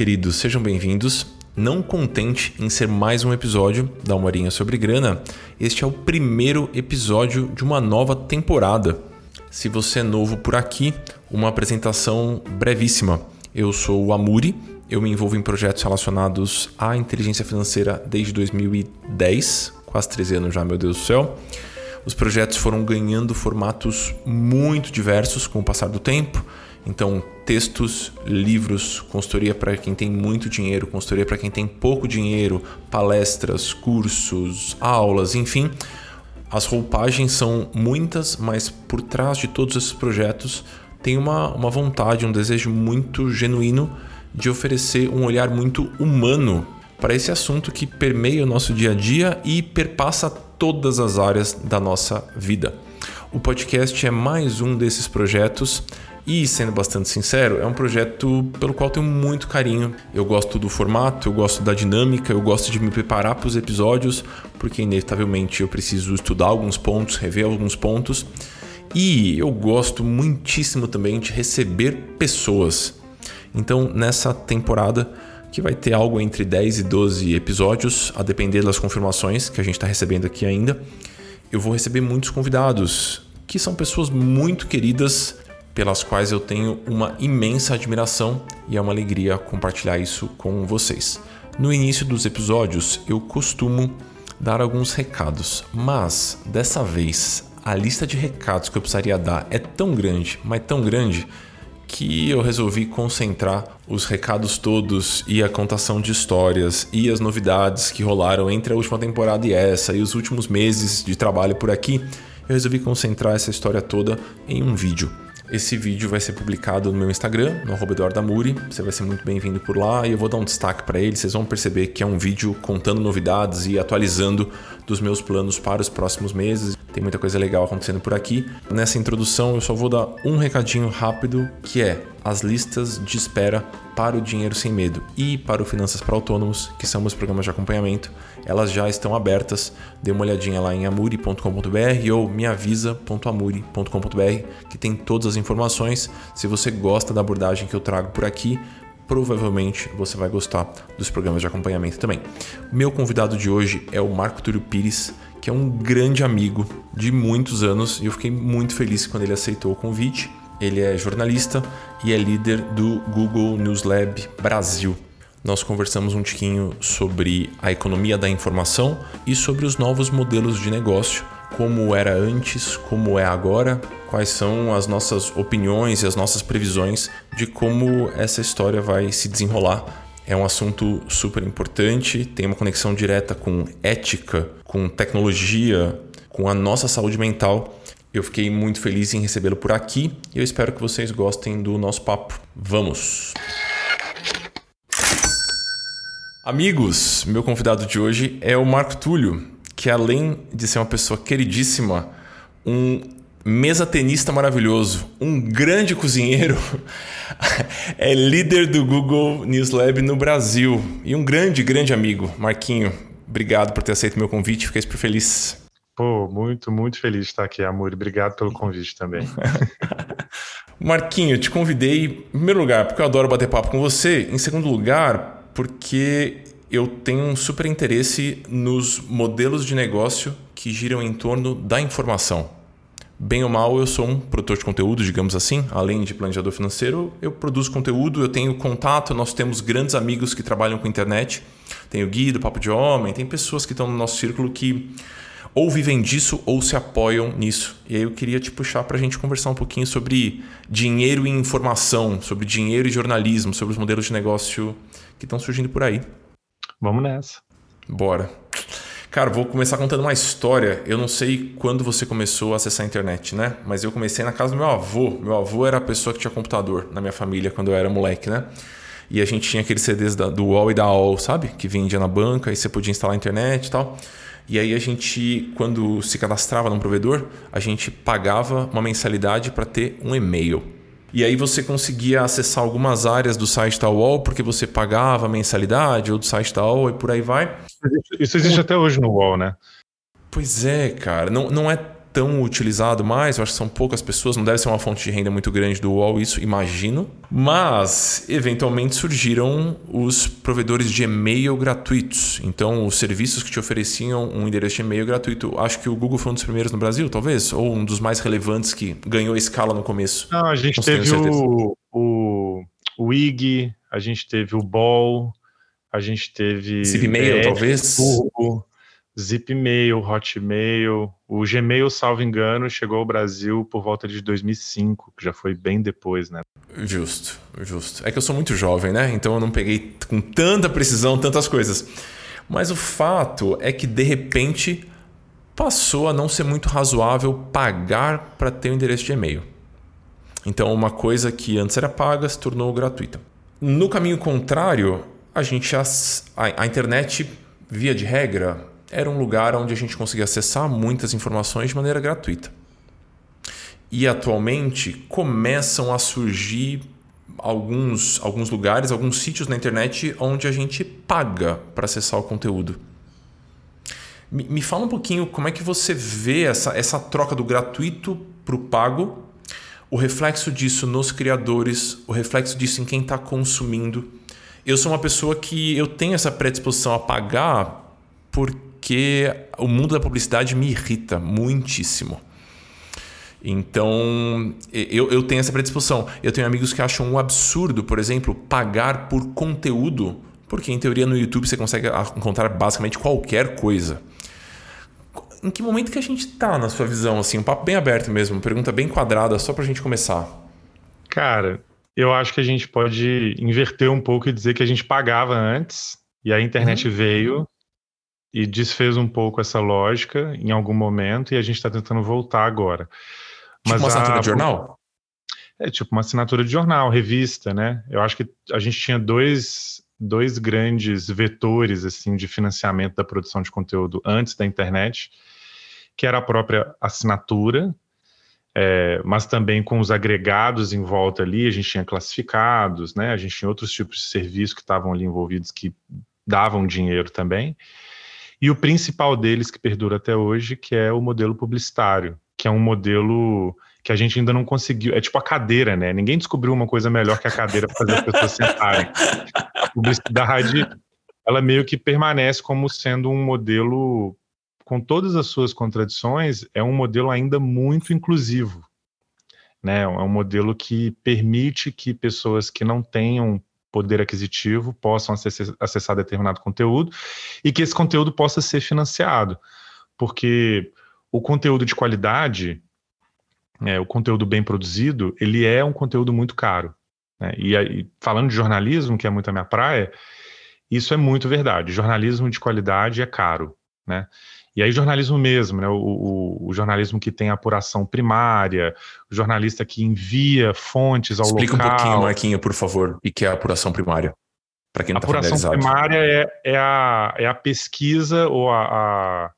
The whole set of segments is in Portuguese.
queridos, sejam bem-vindos. Não contente em ser mais um episódio da Uma sobre Grana, este é o primeiro episódio de uma nova temporada. Se você é novo por aqui, uma apresentação brevíssima. Eu sou o Amuri, eu me envolvo em projetos relacionados à inteligência financeira desde 2010, quase 13 anos já, meu Deus do céu. Os projetos foram ganhando formatos muito diversos com o passar do tempo. Então, textos, livros, consultoria para quem tem muito dinheiro, consultoria para quem tem pouco dinheiro, palestras, cursos, aulas, enfim. As roupagens são muitas, mas por trás de todos esses projetos tem uma, uma vontade, um desejo muito genuíno de oferecer um olhar muito humano para esse assunto que permeia o nosso dia a dia e perpassa todas as áreas da nossa vida. O podcast é mais um desses projetos e, sendo bastante sincero, é um projeto pelo qual tenho muito carinho. Eu gosto do formato, eu gosto da dinâmica, eu gosto de me preparar para os episódios, porque inevitavelmente eu preciso estudar alguns pontos, rever alguns pontos. E eu gosto muitíssimo também de receber pessoas. Então, nessa temporada, que vai ter algo entre 10 e 12 episódios, a depender das confirmações que a gente está recebendo aqui ainda, eu vou receber muitos convidados, que são pessoas muito queridas, pelas quais eu tenho uma imensa admiração e é uma alegria compartilhar isso com vocês. No início dos episódios, eu costumo dar alguns recados, mas dessa vez a lista de recados que eu precisaria dar é tão grande, mas tão grande que eu resolvi concentrar os recados todos e a contação de histórias e as novidades que rolaram entre a última temporada e essa e os últimos meses de trabalho por aqui. Eu resolvi concentrar essa história toda em um vídeo. Esse vídeo vai ser publicado no meu Instagram, no @eduardamuri. Você vai ser muito bem-vindo por lá e eu vou dar um destaque para ele. Vocês vão perceber que é um vídeo contando novidades e atualizando dos meus planos para os próximos meses. Tem muita coisa legal acontecendo por aqui. Nessa introdução, eu só vou dar um recadinho rápido, que é as listas de espera para o Dinheiro Sem Medo e para o Finanças para Autônomos, que são meus programas de acompanhamento, elas já estão abertas. Dê uma olhadinha lá em amuri.com.br ou meavisa.amuri.com.br, que tem todas as informações. Se você gosta da abordagem que eu trago por aqui, provavelmente você vai gostar dos programas de acompanhamento também. Meu convidado de hoje é o Marco Túlio Pires, que é um grande amigo de muitos anos e eu fiquei muito feliz quando ele aceitou o convite. Ele é jornalista e é líder do Google News Lab Brasil. Nós conversamos um tiquinho sobre a economia da informação e sobre os novos modelos de negócio, como era antes, como é agora, quais são as nossas opiniões e as nossas previsões de como essa história vai se desenrolar. É um assunto super importante, tem uma conexão direta com ética, com tecnologia, com a nossa saúde mental eu fiquei muito feliz em recebê-lo por aqui e eu espero que vocês gostem do nosso papo. Vamos! Amigos, meu convidado de hoje é o Marco Túlio, que além de ser uma pessoa queridíssima, um mesa tenista maravilhoso, um grande cozinheiro, é líder do Google News Lab no Brasil e um grande, grande amigo. Marquinho, obrigado por ter aceito meu convite, fiquei super feliz. Pô, muito, muito feliz de estar aqui, Amor. Obrigado pelo convite também. Marquinho, te convidei, em primeiro lugar, porque eu adoro bater papo com você. Em segundo lugar, porque eu tenho um super interesse nos modelos de negócio que giram em torno da informação. Bem ou mal, eu sou um produtor de conteúdo, digamos assim. Além de planejador financeiro, eu produzo conteúdo, eu tenho contato, nós temos grandes amigos que trabalham com internet. Tem o Gui do Papo de Homem, tem pessoas que estão no nosso círculo que ou vivem disso ou se apoiam nisso. E aí eu queria te puxar para a gente conversar um pouquinho sobre dinheiro e informação, sobre dinheiro e jornalismo, sobre os modelos de negócio que estão surgindo por aí. Vamos nessa. Bora. Cara, vou começar contando uma história. Eu não sei quando você começou a acessar a internet, né? Mas eu comecei na casa do meu avô. Meu avô era a pessoa que tinha computador na minha família quando eu era moleque, né? E a gente tinha aqueles CDs da, do UOL e da AOL, sabe? Que vendia na banca e você podia instalar a internet e tal. E aí a gente, quando se cadastrava num provedor, a gente pagava uma mensalidade para ter um e-mail. E aí você conseguia acessar algumas áreas do site da UOL porque você pagava a mensalidade ou do site da UOL e por aí vai. Isso existe até hoje no UOL, né? Pois é, cara. Não, não é tão utilizado mais, eu acho que são poucas pessoas, não deve ser uma fonte de renda muito grande do UOL, isso imagino. Mas, eventualmente, surgiram os provedores de e-mail gratuitos. Então, os serviços que te ofereciam um endereço de e-mail gratuito. Acho que o Google foi um dos primeiros no Brasil, talvez, ou um dos mais relevantes que ganhou escala no começo. Não, a gente não teve o, o, o IG, a gente teve o Ball, a gente teve. Zipmail, talvez? Turbo, Zipmail, Hotmail. O Gmail, salvo engano, chegou ao Brasil por volta de 2005, que já foi bem depois, né? Justo, justo. É que eu sou muito jovem, né? Então eu não peguei com tanta precisão tantas coisas. Mas o fato é que, de repente, passou a não ser muito razoável pagar para ter um endereço de e-mail. Então, uma coisa que antes era paga se tornou gratuita. No caminho contrário, a gente a, a, internet, via de regra, era um lugar onde a gente conseguia acessar muitas informações de maneira gratuita. E atualmente começam a surgir alguns, alguns lugares, alguns sítios na internet onde a gente paga para acessar o conteúdo. Me, me, fala um pouquinho como é que você vê essa, essa troca do gratuito para o pago, o reflexo disso nos criadores, o reflexo disso em quem está consumindo eu sou uma pessoa que eu tenho essa predisposição a pagar porque o mundo da publicidade me irrita muitíssimo. Então, eu, eu tenho essa predisposição. Eu tenho amigos que acham um absurdo, por exemplo, pagar por conteúdo, porque em teoria no YouTube você consegue encontrar basicamente qualquer coisa. Em que momento que a gente está na sua visão? Assim, um papo bem aberto mesmo, uma pergunta bem quadrada, só para a gente começar. Cara, eu acho que a gente pode inverter um pouco e dizer que a gente pagava antes e a internet uhum. veio e desfez um pouco essa lógica em algum momento e a gente está tentando voltar agora. Tipo Mas uma assinatura a... de jornal? É tipo uma assinatura de jornal, revista, né? Eu acho que a gente tinha dois, dois grandes vetores assim de financiamento da produção de conteúdo antes da internet, que era a própria assinatura, é, mas também com os agregados em volta ali, a gente tinha classificados, né? A gente tinha outros tipos de serviços que estavam ali envolvidos que davam dinheiro também. E o principal deles que perdura até hoje, que é o modelo publicitário, que é um modelo que a gente ainda não conseguiu. É tipo a cadeira, né? Ninguém descobriu uma coisa melhor que a cadeira para fazer as pessoas sentarem. A publicidade, ela meio que permanece como sendo um modelo com todas as suas contradições, é um modelo ainda muito inclusivo. Né? É um modelo que permite que pessoas que não tenham poder aquisitivo possam acessar, acessar determinado conteúdo e que esse conteúdo possa ser financiado. Porque o conteúdo de qualidade, é, o conteúdo bem produzido, ele é um conteúdo muito caro. Né? E, e falando de jornalismo, que é muito a minha praia, isso é muito verdade. Jornalismo de qualidade é caro. Né? E aí, jornalismo mesmo, né? O, o, o, jornalismo que tem apuração primária, o jornalista que envia fontes ao Explica local. Explica um pouquinho, Marquinho, por favor, e que é a apuração primária. Para quem não está Apuração primária é, é, a, é a pesquisa ou a, a,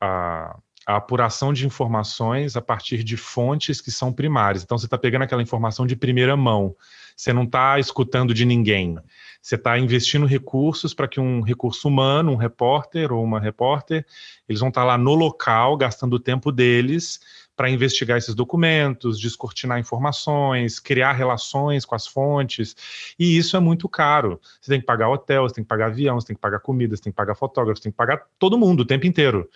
a, a apuração de informações a partir de fontes que são primárias. Então, você está pegando aquela informação de primeira mão. Você não está escutando de ninguém. Você está investindo recursos para que um recurso humano, um repórter ou uma repórter, eles vão estar tá lá no local, gastando o tempo deles para investigar esses documentos, descortinar informações, criar relações com as fontes. E isso é muito caro. Você tem que pagar hotel, você tem que pagar avião, você tem que pagar comida, você tem que pagar fotógrafo, você tem que pagar todo mundo o tempo inteiro.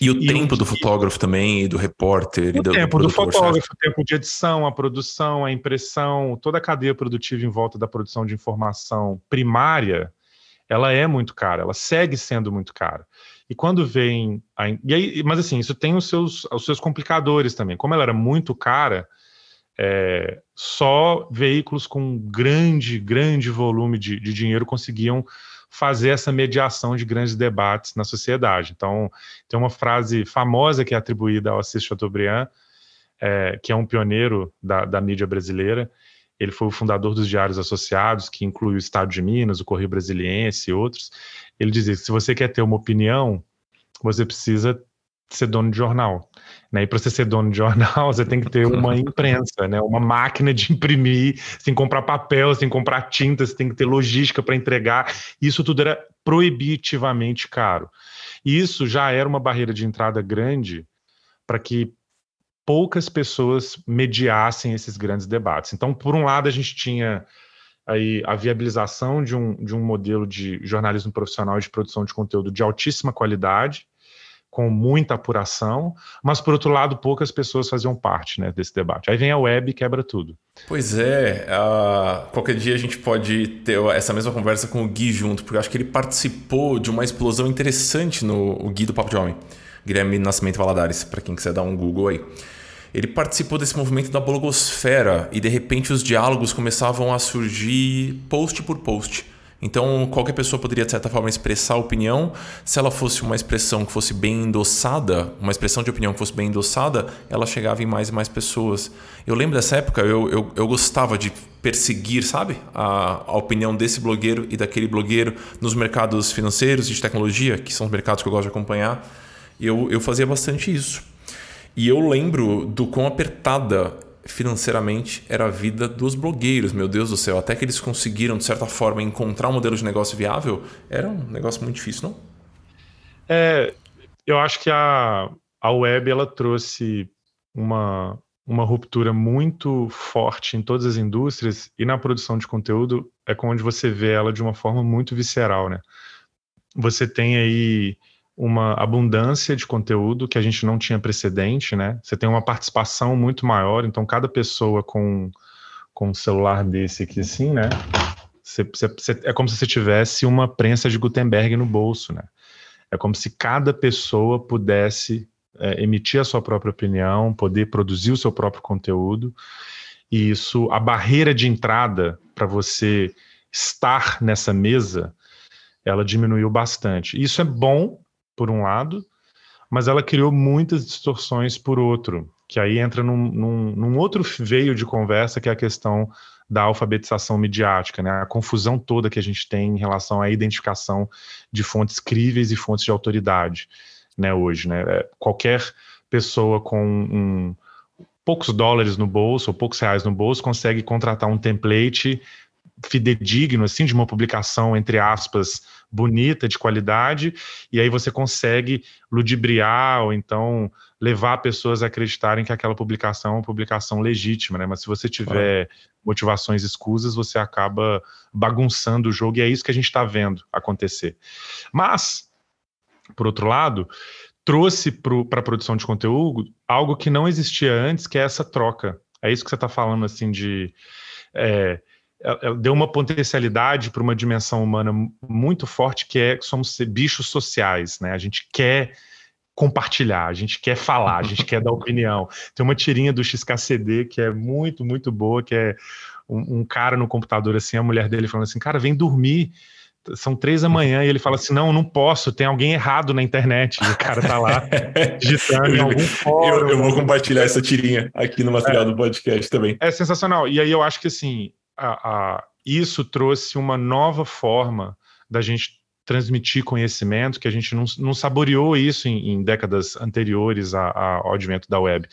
E o e tempo do fotógrafo também, e do repórter. O e do, tempo do, do fotógrafo, o tempo de edição, a produção, a impressão, toda a cadeia produtiva em volta da produção de informação primária, ela é muito cara, ela segue sendo muito cara. E quando vem. A, e aí, mas assim, isso tem os seus, os seus complicadores também. Como ela era muito cara, é, só veículos com grande, grande volume de, de dinheiro conseguiam fazer essa mediação de grandes debates na sociedade. Então, tem uma frase famosa que é atribuída ao Assis Chateaubriand, é, que é um pioneiro da, da mídia brasileira. Ele foi o fundador dos Diários Associados, que inclui o Estado de Minas, o Correio Brasiliense e outros. Ele dizia que se você quer ter uma opinião, você precisa ser dono de jornal. Né? E para você ser dono de jornal, você tem que ter uma imprensa, né? uma máquina de imprimir, que comprar papel, que comprar tinta, você tem que ter logística para entregar. Isso tudo era proibitivamente caro. E isso já era uma barreira de entrada grande para que poucas pessoas mediassem esses grandes debates. Então, por um lado, a gente tinha aí a viabilização de um, de um modelo de jornalismo profissional e de produção de conteúdo de altíssima qualidade, com muita apuração, mas por outro lado, poucas pessoas faziam parte né, desse debate. Aí vem a web e quebra tudo. Pois é, uh, qualquer dia a gente pode ter essa mesma conversa com o Gui junto, porque eu acho que ele participou de uma explosão interessante no o Gui do Papo de Homem, Guilherme Nascimento Valadares, para quem quiser dar um Google aí. Ele participou desse movimento da blogosfera e de repente os diálogos começavam a surgir post por post então, qualquer pessoa poderia, de certa forma, expressar opinião. Se ela fosse uma expressão que fosse bem endossada, uma expressão de opinião que fosse bem endossada, ela chegava em mais e mais pessoas. Eu lembro dessa época, eu, eu, eu gostava de perseguir, sabe, a, a opinião desse blogueiro e daquele blogueiro nos mercados financeiros e de tecnologia, que são os mercados que eu gosto de acompanhar. Eu, eu fazia bastante isso. E eu lembro do quão apertada financeiramente era a vida dos blogueiros, meu Deus do céu. Até que eles conseguiram, de certa forma, encontrar um modelo de negócio viável, era um negócio muito difícil, não? É, eu acho que a, a web ela trouxe uma, uma ruptura muito forte em todas as indústrias e na produção de conteúdo é onde você vê ela de uma forma muito visceral, né? Você tem aí uma abundância de conteúdo que a gente não tinha precedente, né? Você tem uma participação muito maior, então cada pessoa com, com um celular desse aqui assim, né? Você, é como se você tivesse uma prensa de Gutenberg no bolso, né? É como se cada pessoa pudesse é, emitir a sua própria opinião, poder produzir o seu próprio conteúdo. E isso, a barreira de entrada para você estar nessa mesa, ela diminuiu bastante. Isso é bom por um lado, mas ela criou muitas distorções por outro, que aí entra num, num, num, outro veio de conversa, que é a questão da alfabetização midiática, né? a confusão toda que a gente tem em relação à identificação de fontes críveis e fontes de autoridade né, hoje. Né? É, qualquer pessoa com um, poucos dólares no bolso ou poucos reais no bolso consegue contratar um template fidedigno, assim, de uma publicação, entre aspas, bonita, de qualidade, e aí você consegue ludibriar ou então levar pessoas a acreditarem que aquela publicação é uma publicação legítima, né? Mas se você tiver motivações escusas, você acaba bagunçando o jogo, e é isso que a gente está vendo acontecer. Mas, por outro lado, trouxe para a produção de conteúdo algo que não existia antes, que é essa troca. É isso que você está falando, assim, de. É, deu uma potencialidade para uma dimensão humana muito forte que é que somos bichos sociais, né? A gente quer compartilhar, a gente quer falar, a gente quer dar opinião. Tem uma tirinha do XKCD que é muito, muito boa, que é um, um, cara no computador assim, a mulher dele falando assim, cara, vem dormir. São três da manhã e ele fala assim: não, não posso, tem alguém errado na internet. E o cara tá lá digitando em algum fórum. Eu, eu, vou compartilhar essa tirinha aqui no material é, do podcast também. É sensacional. E aí eu acho que assim, a, a, isso trouxe uma nova forma da gente transmitir conhecimento, que a gente não, não saboreou isso em, em décadas anteriores a, ao advento da web.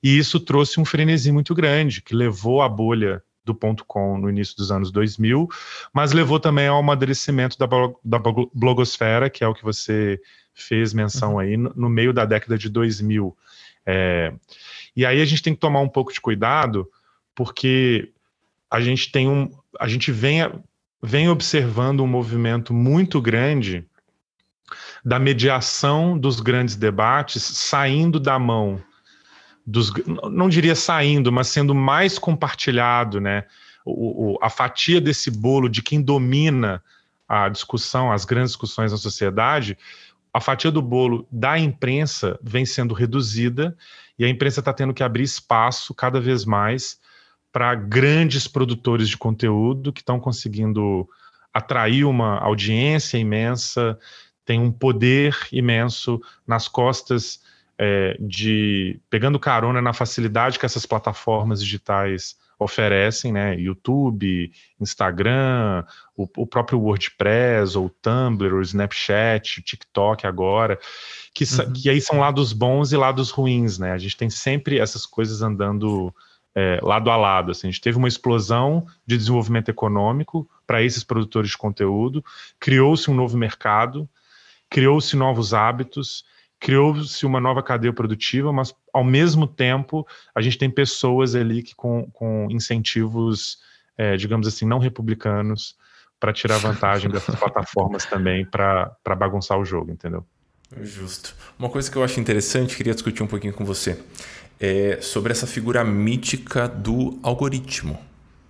E isso trouxe um frenesi muito grande, que levou a bolha do ponto .com no início dos anos 2000, mas levou também ao amadurecimento da, da blogosfera, que é o que você fez menção uhum. aí, no, no, meio da década de 2000. É, e aí a gente tem que tomar um pouco de cuidado, porque a gente tem um, a gente vem, vem observando um movimento muito grande da mediação dos grandes debates saindo da mão dos, não diria saindo, mas sendo mais compartilhado, né? O, o, a fatia desse bolo de quem domina a discussão, as grandes discussões na sociedade, a fatia do bolo da imprensa vem sendo reduzida e a imprensa está tendo que abrir espaço cada vez mais para grandes produtores de conteúdo que estão conseguindo atrair uma audiência imensa, tem um poder imenso nas costas é, de pegando carona na facilidade que essas plataformas digitais oferecem, né? YouTube, Instagram, o, o próprio WordPress, ou Tumblr, o Snapchat, o TikTok agora, que, uhum. que aí são lados bons e lados ruins, né? A gente tem sempre essas coisas andando é, lado a lado. Assim, a gente teve uma explosão de desenvolvimento econômico para esses produtores de conteúdo, criou-se um novo mercado, criou-se novos hábitos, criou-se uma nova cadeia produtiva, mas ao mesmo tempo a gente tem pessoas ali que com, com incentivos, é, digamos assim, não republicanos para tirar vantagem dessas plataformas também para bagunçar o jogo, entendeu? Justo. Uma coisa que eu acho interessante, queria discutir um pouquinho com você, é sobre essa figura mítica do algoritmo,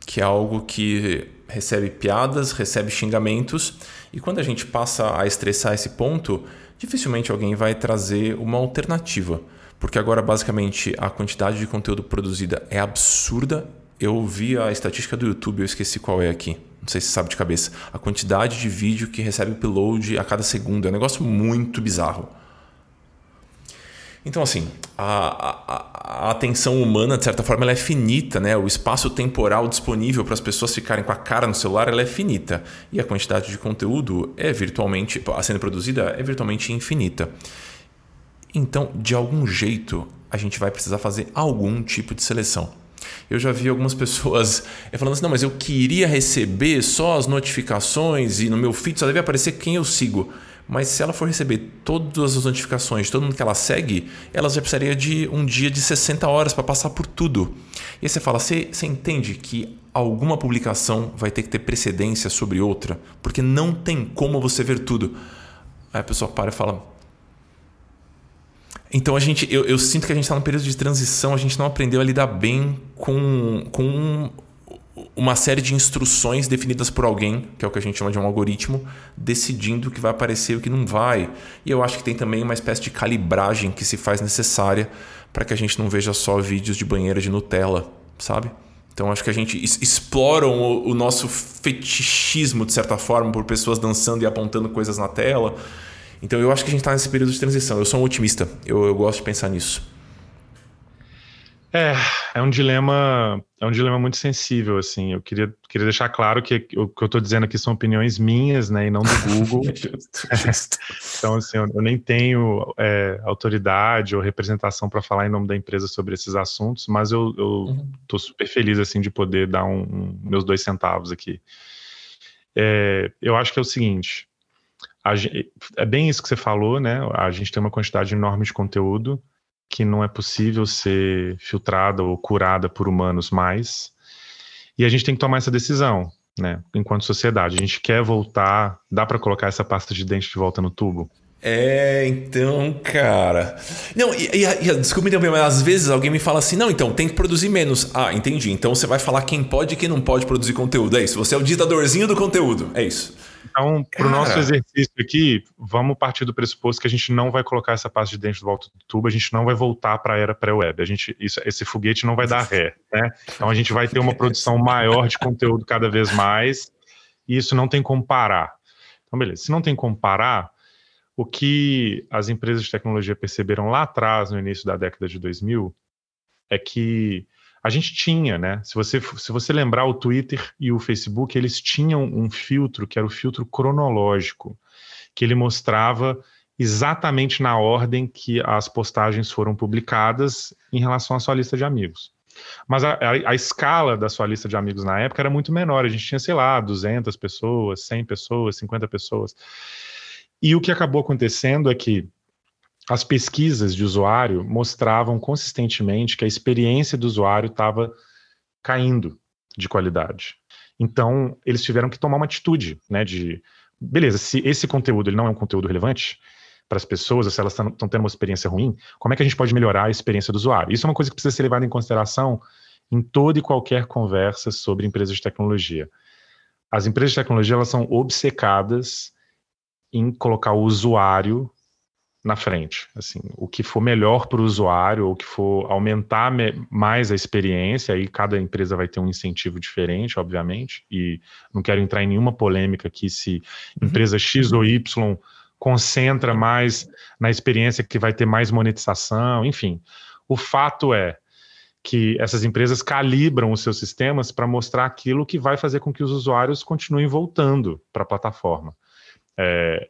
que é algo que recebe piadas, recebe xingamentos, e quando a gente passa a estressar esse ponto, dificilmente alguém vai trazer uma alternativa. Porque agora, basicamente, a quantidade de conteúdo produzida é absurda. Eu vi a estatística do YouTube, eu esqueci qual é aqui. Não sei se sabe de cabeça. A quantidade de vídeo que recebe upload a cada segundo. É um negócio muito bizarro. Então, assim, a, a, a, atenção humana, de certa forma, ela é finita, né? O espaço temporal disponível para as pessoas ficarem com a cara no celular, ela é finita. E a quantidade de conteúdo é virtualmente, sendo produzida, é virtualmente infinita. Então, de algum jeito, a gente vai precisar fazer algum tipo de seleção. Eu já vi algumas pessoas falando assim: não, mas eu queria receber só as notificações e no meu feed só deve aparecer quem eu sigo. Mas se ela for receber todas as notificações de todo mundo que ela segue, ela já precisaria de um dia de 60 horas para passar por tudo. E aí você fala, você, você entende que alguma publicação vai ter que ter precedência sobre outra? Porque não tem como você ver tudo. Aí a pessoa para e fala. Então a gente, eu, eu sinto que a gente está num período de transição, a gente não aprendeu a lidar bem com, com uma série de instruções definidas por alguém, que é o que a gente chama de um algoritmo, decidindo o que vai aparecer e o que não vai. E eu acho que tem também uma espécie de calibragem que se faz necessária para que a gente não veja só vídeos de banheira de Nutella, sabe? Então acho que a gente explora o, o nosso fetichismo, de certa forma, por pessoas dançando e apontando coisas na tela. Então eu acho que a gente está nesse período de transição. Eu sou um otimista, eu, eu gosto de pensar nisso. É, é um dilema, é um dilema muito sensível, assim. Eu queria, queria deixar claro que o que eu estou dizendo aqui são opiniões minhas, né, e não do Google. então, assim, eu, eu nem tenho é, autoridade ou representação para falar em nome da empresa sobre esses assuntos, mas eu estou uhum. super feliz, assim, de poder dar um, um meus dois centavos aqui. É, eu acho que é o seguinte, é bem isso que você falou, né? A gente tem uma quantidade enorme de conteúdo que não é possível ser filtrada ou curada por humanos mais. E a gente tem que tomar essa decisão, né? Enquanto sociedade, a gente quer voltar, dá para colocar essa pasta de dente de volta no tubo? É, então, cara. Não, e, e, e desculpa me mas às vezes alguém me fala assim: não, então tem que produzir menos. Ah, entendi. Então você vai falar quem pode e quem não pode produzir conteúdo. É isso. Você é o ditadorzinho do conteúdo. É isso. Então, para o nosso exercício aqui, vamos partir do pressuposto que a gente não vai colocar essa pasta de dentro do volta do tubo, a gente não vai voltar para a era pré-web. A gente, isso, esse foguete não vai dar ré, né? Então a gente vai ter uma produção maior de conteúdo cada vez mais, e isso não tem como parar. Então, beleza. Se não tem como parar, o que as empresas de tecnologia perceberam lá atrás, no início da década de 2000, é que a gente tinha, né? Se você, se você lembrar o Twitter e o Facebook, eles tinham um filtro que era o filtro cronológico, que ele mostrava exatamente na ordem que as postagens foram publicadas em relação à sua lista de amigos. Mas a, a, a, escala da sua lista de amigos na época era muito menor. A gente tinha, sei lá, 200 pessoas, 100 pessoas, 50 pessoas. E o que acabou acontecendo é que as pesquisas de usuário mostravam consistentemente que a experiência do usuário estava caindo de qualidade. Então, eles tiveram que tomar uma atitude, né, de, beleza, se esse conteúdo ele não é um conteúdo relevante para as pessoas, se elas estão tendo uma experiência ruim, como é que a gente pode melhorar a experiência do usuário? Isso é uma coisa que precisa ser levada em consideração em toda e qualquer conversa sobre empresas de tecnologia. As empresas de tecnologia, elas são obcecadas em colocar o usuário na frente. Assim, o que for melhor para o usuário, ou que for aumentar mais a experiência, aí cada empresa vai ter um incentivo diferente, obviamente, e não quero entrar em nenhuma polêmica aqui se uhum. empresa X ou Y concentra mais na experiência que vai ter mais monetização, enfim. O fato é que essas empresas calibram os seus sistemas para mostrar aquilo que vai fazer com que os usuários continuem voltando para a plataforma. É,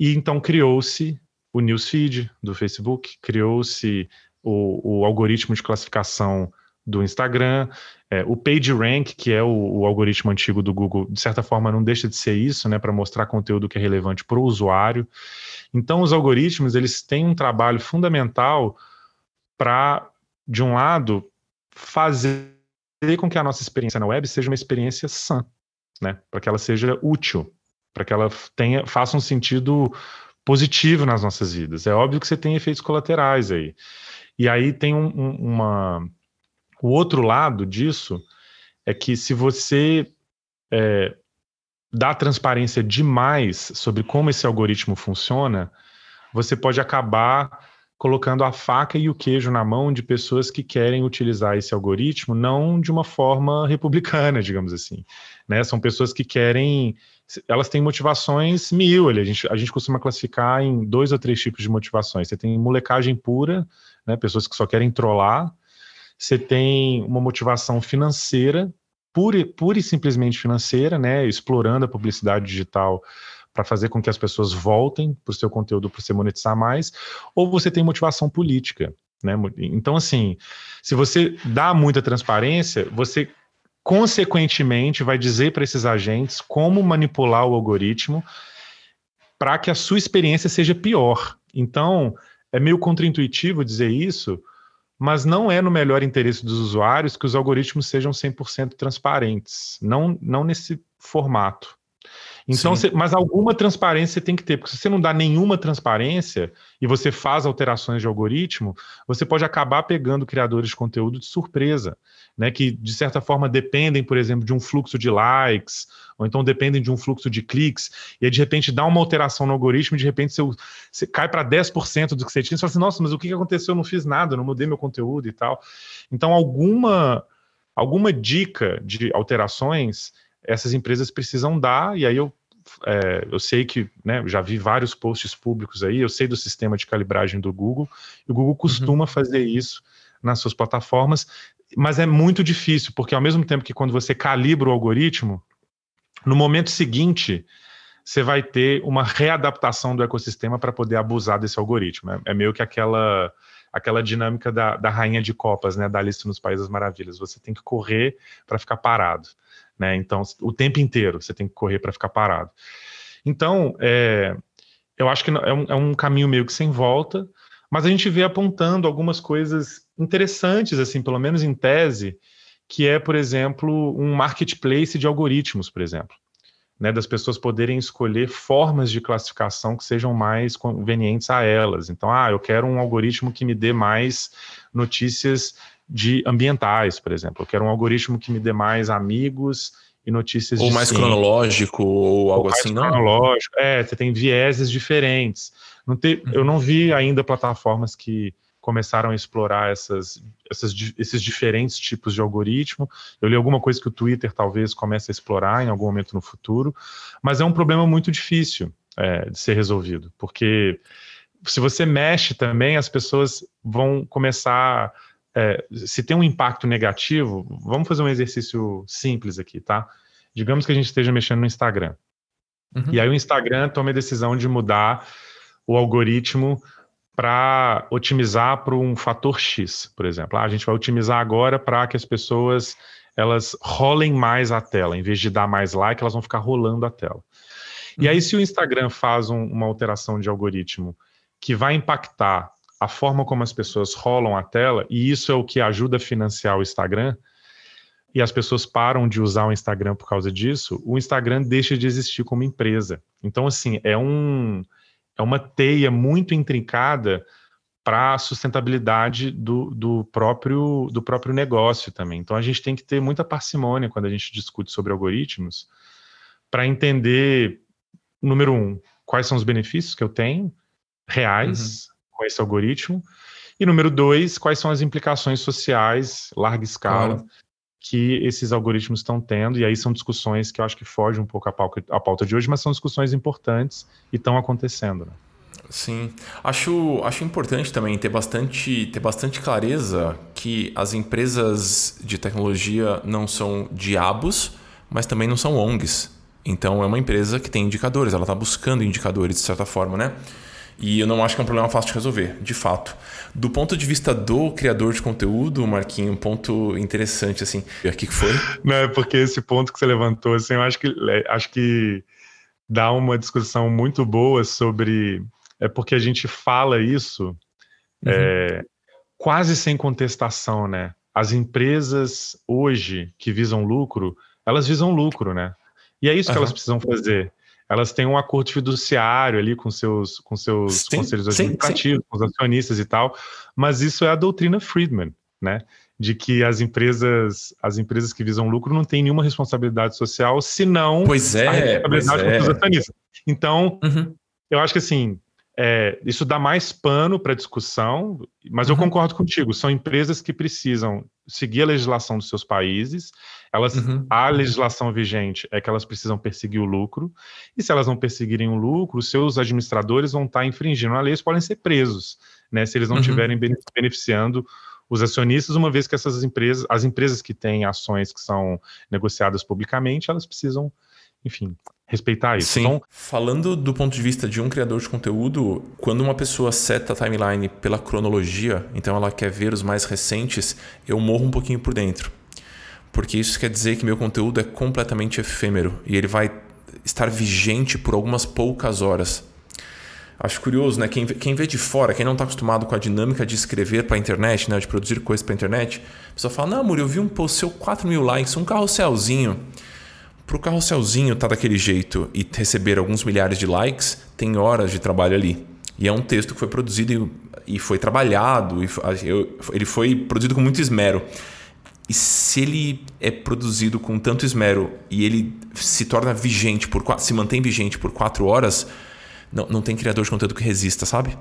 e então criou-se o newsfeed do Facebook, criou-se o, o, algoritmo de classificação do Instagram, é, o PageRank, que é o, o, algoritmo antigo do Google, de certa forma não deixa de ser isso, né, para mostrar conteúdo que é relevante para o usuário. Então, os algoritmos eles têm um trabalho fundamental para, de um lado, fazer com que a nossa experiência na web seja uma experiência sã, né, para que ela seja útil, para que ela tenha, faça um sentido positivo nas nossas vidas. É óbvio que você tem efeitos colaterais aí. E aí tem um, um, uma o outro lado disso é que se você é, dá transparência demais sobre como esse algoritmo funciona, você pode acabar colocando a faca e o queijo na mão de pessoas que querem utilizar esse algoritmo não de uma forma republicana, digamos assim. Né? São pessoas que querem. Elas têm motivações mil. A gente, a gente costuma classificar em dois ou três tipos de motivações. Você tem molecagem pura, né? pessoas que só querem trollar você tem uma motivação financeira, pura, pura e simplesmente financeira, né, explorando a publicidade digital para fazer com que as pessoas voltem para o seu conteúdo para você monetizar mais, ou você tem motivação política. Né? Então, assim, se você dá muita transparência, você consequentemente vai dizer para esses agentes como manipular o algoritmo para que a sua experiência seja pior. Então, é meio contraintuitivo dizer isso, mas não é no melhor interesse dos usuários que os algoritmos sejam 100% transparentes, não, não nesse formato. Então, você, mas alguma transparência você tem que ter, porque se você não dá nenhuma transparência e você faz alterações de algoritmo, você pode acabar pegando criadores de conteúdo de surpresa, né? Que de certa forma dependem, por exemplo, de um fluxo de likes, ou então dependem de um fluxo de cliques, e aí de repente dá uma alteração no algoritmo, e de repente você, você cai para 10% do que você tinha, e você fala assim, nossa, mas o que aconteceu? Eu não fiz nada, eu não mudei meu conteúdo e tal. Então, alguma, alguma dica de alterações essas empresas precisam dar, e aí eu, é, eu sei que, né, já vi vários posts públicos aí, eu sei do sistema de calibragem do Google, e o Google costuma uhum. fazer isso nas suas plataformas, mas é muito difícil, porque ao mesmo tempo que quando você calibra o algoritmo, no momento seguinte, você vai ter uma readaptação do ecossistema para poder abusar desse algoritmo. É, é, meio que aquela aquela dinâmica da, da rainha de copas, né, da lista nos Países Maravilhas. Você tem que correr para ficar parado. Né? Então, o tempo inteiro você tem que correr para ficar parado. Então, é, eu acho que é um, é um, caminho meio que sem volta, mas a gente vê apontando algumas coisas interessantes, assim, pelo menos em tese, que é, por exemplo, um marketplace de algoritmos, por exemplo. Né, das pessoas poderem escolher formas de classificação que sejam mais convenientes a elas. Então, ah, eu quero um algoritmo que me dê mais notícias de ambientais, por exemplo. Eu quero um algoritmo que me dê mais amigos e notícias ou mais ciência. cronológico ou algo ou mais assim, cronológico. não? É, você tem vieses diferentes. Não te, uhum. Eu não vi ainda plataformas que começaram a explorar essas, essas, esses diferentes tipos de algoritmo. Eu li alguma coisa que o Twitter talvez comece a explorar em algum momento no futuro, mas é um problema muito difícil é, de ser resolvido, porque se você mexe também, as pessoas vão começar é, se tem um impacto negativo, vamos fazer um exercício simples aqui, tá? Digamos que a gente esteja mexendo no Instagram. Uhum. E aí o Instagram toma a decisão de mudar o algoritmo para otimizar para um fator X, por exemplo. Ah, a gente vai otimizar agora para que as pessoas elas rolem mais a tela, em vez de dar mais like, elas vão ficar rolando a tela. E aí, uhum. se o Instagram faz um, uma alteração de algoritmo que vai impactar a forma como as pessoas rolam a tela, e isso é o que ajuda a financiar o Instagram, e as pessoas param de usar o Instagram por causa disso, o Instagram deixa de existir como empresa. Então, assim, é, um, é uma teia muito intrincada para a sustentabilidade do, do, próprio, do próprio negócio também. Então, a gente tem que ter muita parcimônia quando a gente discute sobre algoritmos, para entender, número um, quais são os benefícios que eu tenho, reais, uhum com esse algoritmo. E número dois, quais são as implicações sociais, larga escala, claro. que esses algoritmos estão tendo. E aí são discussões que eu acho que fogem um pouco à pauta, de hoje, mas são discussões importantes e estão acontecendo. Né? Sim, acho, acho importante também ter bastante, ter bastante clareza que as empresas de tecnologia não são diabos, mas também não são ONGs. Então é uma empresa que tem indicadores, ela está buscando indicadores de certa forma, né? E eu não acho que é um problema fácil de resolver, de fato. Do ponto de vista do criador de conteúdo, Marquinho, um ponto interessante, assim. O que foi? Não, é porque esse ponto que você levantou, assim, eu acho que, é, acho que dá uma discussão muito boa sobre. É porque a gente fala isso uhum. é, quase sem contestação, né? As empresas hoje que visam lucro, elas visam lucro, né? E é isso uhum. que elas precisam fazer elas têm um acordo fiduciário ali com seus, com seus sim, conselhos administrativos, sim, sim. com os acionistas e tal, mas isso é a doutrina Friedman, né? De que as empresas, as empresas que visam lucro não têm nenhuma responsabilidade social, senão pois é, a responsabilidade pois é. os acionistas. Então, uhum. eu acho que assim, é, isso dá mais pano para discussão, mas uhum. eu concordo contigo. São empresas que precisam seguir a legislação dos seus países. Elas, uhum. a legislação vigente é que elas precisam perseguir o lucro. E se elas não perseguirem o lucro, seus administradores vão estar infringindo a lei, eles podem ser presos, né? Se eles não uhum. estiverem beneficiando os acionistas, uma vez que essas empresas, as empresas que têm ações que são negociadas publicamente, elas precisam, enfim, respeitar isso. Sim. Então, falando do ponto de vista de um criador de conteúdo, quando uma pessoa seta a timeline pela cronologia, então ela quer ver os mais recentes, eu morro um pouquinho por dentro. Porque isso quer dizer que meu conteúdo é completamente efêmero e ele vai estar vigente por algumas poucas horas. Acho curioso, né? Quem, quem vê de fora, quem não está acostumado com a dinâmica de escrever para a internet, né? de produzir coisas para a internet, a pessoa fala: Não, amor, eu vi um post seu 4 mil likes, um carrosselzinho. Para o carrosselzinho estar tá daquele jeito e receber alguns milhares de likes, tem horas de trabalho ali. E é um texto que foi produzido e, e foi trabalhado, e eu, ele foi produzido com muito esmero. E se ele é produzido com tanto esmero e ele se torna vigente, por se mantém vigente por quatro horas, não, não tem criador de conteúdo que resista, sabe?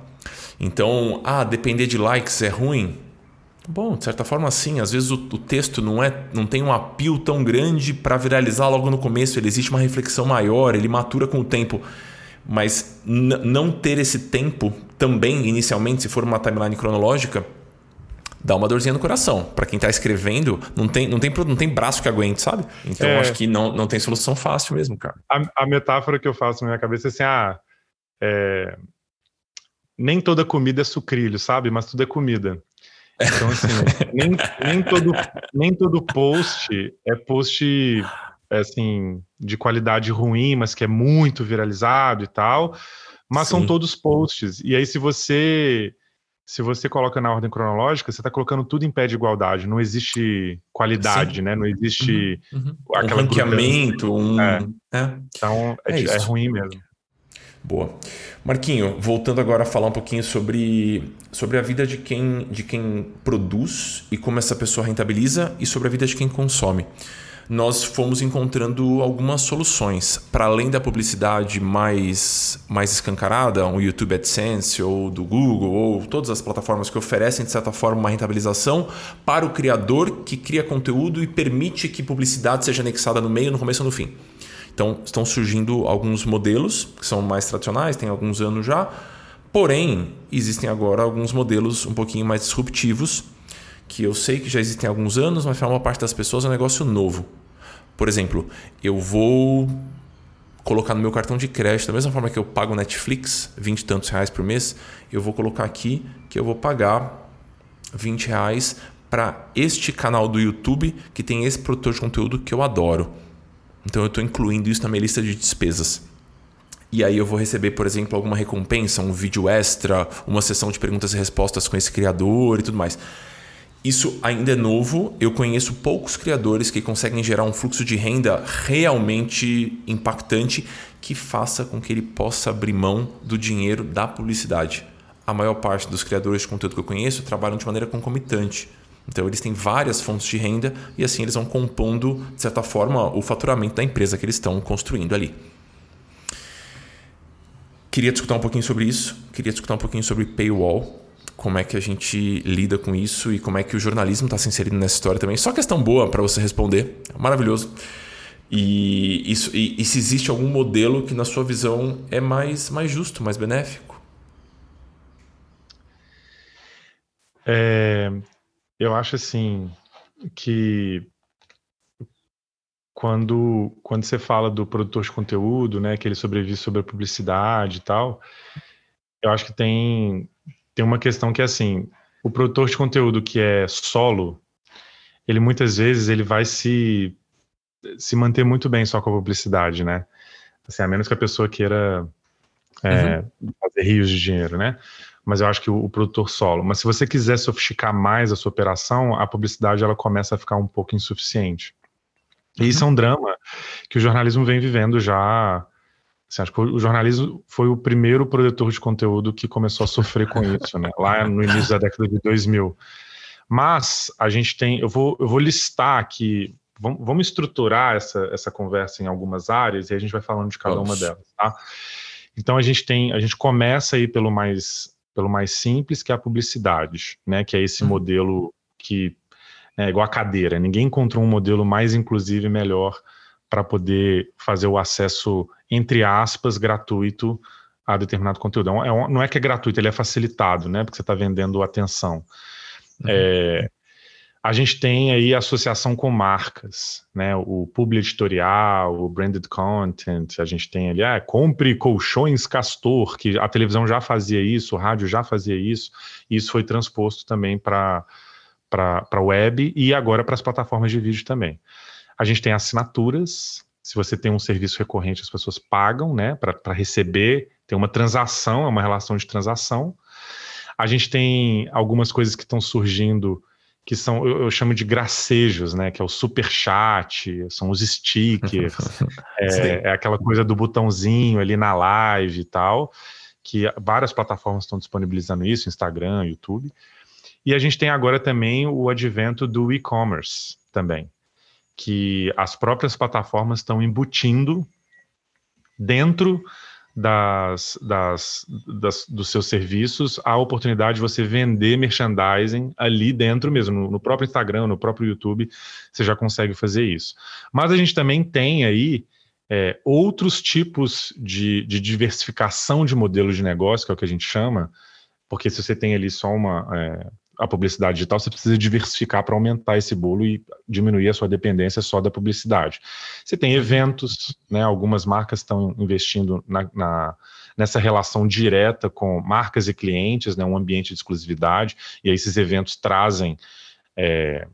Então, ah, depender de likes é ruim. Bom, de certa forma, sim. Às vezes o, o texto não, é, não tem um apio tão grande para viralizar logo no começo. Ele existe uma reflexão maior, ele matura com o tempo. Mas não ter esse tempo também, inicialmente, se for uma timeline cronológica, dá uma dorzinha no coração. Para quem está escrevendo, não tem, não, tem, não tem braço que aguente, sabe? Então é, acho que não, não tem solução fácil mesmo, cara. A, a metáfora que eu faço na minha cabeça é assim: ah, é, nem toda comida é sucrilho, sabe? Mas tudo é comida. Então, assim, nem, nem, todo, nem todo post é post assim, de qualidade ruim, mas que é muito viralizado e tal. Mas Sim. são todos posts. E aí, se você se você coloca na ordem cronológica, você está colocando tudo em pé de igualdade. Não existe qualidade, Sim. né? Não existe uhum, uhum. aquela um ranqueamento, um... É. É. Então é, é, é ruim mesmo. Boa. Marquinho, voltando agora a falar um pouquinho sobre, sobre a vida de quem, de quem produz e como essa pessoa rentabiliza e sobre a vida de quem consome. Nós fomos encontrando algumas soluções para além da publicidade mais, mais escancarada, o YouTube AdSense ou do Google ou todas as plataformas que oferecem de certa forma uma rentabilização para o criador que cria conteúdo e permite que publicidade seja anexada no meio, no começo ou no fim. Então, estão surgindo alguns modelos que são mais tradicionais, tem alguns anos já. Porém, existem agora alguns modelos um pouquinho mais disruptivos, que eu sei que já existem há alguns anos, mas para uma parte das pessoas é um negócio novo. Por exemplo, eu vou colocar no meu cartão de crédito, da mesma forma que eu pago Netflix, 20 e tantos reais por mês, eu vou colocar aqui que eu vou pagar 20 reais para este canal do YouTube que tem esse produtor de conteúdo que eu adoro. Então eu estou incluindo isso na minha lista de despesas. E aí eu vou receber, por exemplo, alguma recompensa, um vídeo extra, uma sessão de perguntas e respostas com esse criador e tudo mais. Isso ainda é novo, eu conheço poucos criadores que conseguem gerar um fluxo de renda realmente impactante que faça com que ele possa abrir mão do dinheiro da publicidade. A maior parte dos criadores de conteúdo que eu conheço trabalham de maneira concomitante. Então eles têm várias fontes de renda e assim eles vão compondo, de certa forma, o faturamento da empresa que eles estão construindo ali. Queria discutir um pouquinho sobre isso, queria discutir um pouquinho sobre paywall, como é que a gente lida com isso e como é que o jornalismo está se inserindo nessa história também. Só questão boa para você responder, maravilhoso. E, isso, e, e se existe algum modelo que, na sua visão, é mais, mais justo, mais benéfico? É, eu acho assim que quando, quando você fala do produtor de conteúdo, né, que ele sobrevive sobre a publicidade e tal, eu acho que tem, tem uma questão que é assim, o produtor de conteúdo que é solo, ele muitas vezes ele vai se, se manter muito bem só com a publicidade, né? Assim, a menos que a pessoa queira é, uhum. fazer rios de dinheiro, né? Mas eu acho que o, o, produtor solo. Mas se você quiser sofisticar mais a sua operação, a publicidade ela começa a ficar um pouco insuficiente. E isso é um drama que o jornalismo vem vivendo já. Assim, acho que o jornalismo foi o primeiro produtor de conteúdo que começou a sofrer com isso, né? Lá no início da década de 2000. Mas a gente tem, eu vou, eu vou listar aqui, vamos, vamos estruturar essa, essa conversa em algumas áreas e a gente vai falando de cada uma delas, tá? Então a gente tem, a gente começa aí pelo mais, pelo mais simples, que é a publicidade, né? Que é esse uhum. modelo que é igual a cadeira. Ninguém encontrou um modelo mais inclusivo e melhor para poder fazer o acesso, entre aspas, gratuito a determinado conteúdo. É um, não é que é gratuito, ele é facilitado, né? Porque você está vendendo atenção. Uhum. É, a gente tem aí associação com marcas, né? O publi editorial, o branded content, a gente tem ali, ah, compre colchões Castor, que a televisão já fazia isso, o rádio já fazia isso, e isso foi transposto também para a web e agora para as plataformas de vídeo também. A gente tem assinaturas, se você tem um serviço recorrente, as pessoas pagam, né, para receber, tem uma transação, é uma relação de transação. A gente tem algumas coisas que estão surgindo que são, eu, eu, chamo de gracejos, né? Que é o super chat, são os stickers, é, é, aquela coisa do botãozinho ali na live e tal, que várias plataformas estão disponibilizando isso, Instagram, YouTube. E a gente tem agora também o advento do e-commerce também, que as próprias plataformas estão embutindo dentro das, das, das, dos seus serviços a oportunidade de você vender merchandising ali dentro mesmo, no, próprio Instagram, no próprio YouTube, você já consegue fazer isso. Mas a gente também tem aí é, outros tipos de, de diversificação de modelos de negócio, que é o que a gente chama, porque se você tem ali só uma. É, a publicidade digital, você precisa diversificar para aumentar esse bolo e diminuir a sua dependência só da publicidade. Você tem eventos, né, algumas marcas estão investindo na, na, nessa relação direta com marcas e clientes, né, um ambiente de exclusividade, e aí esses eventos trazem é,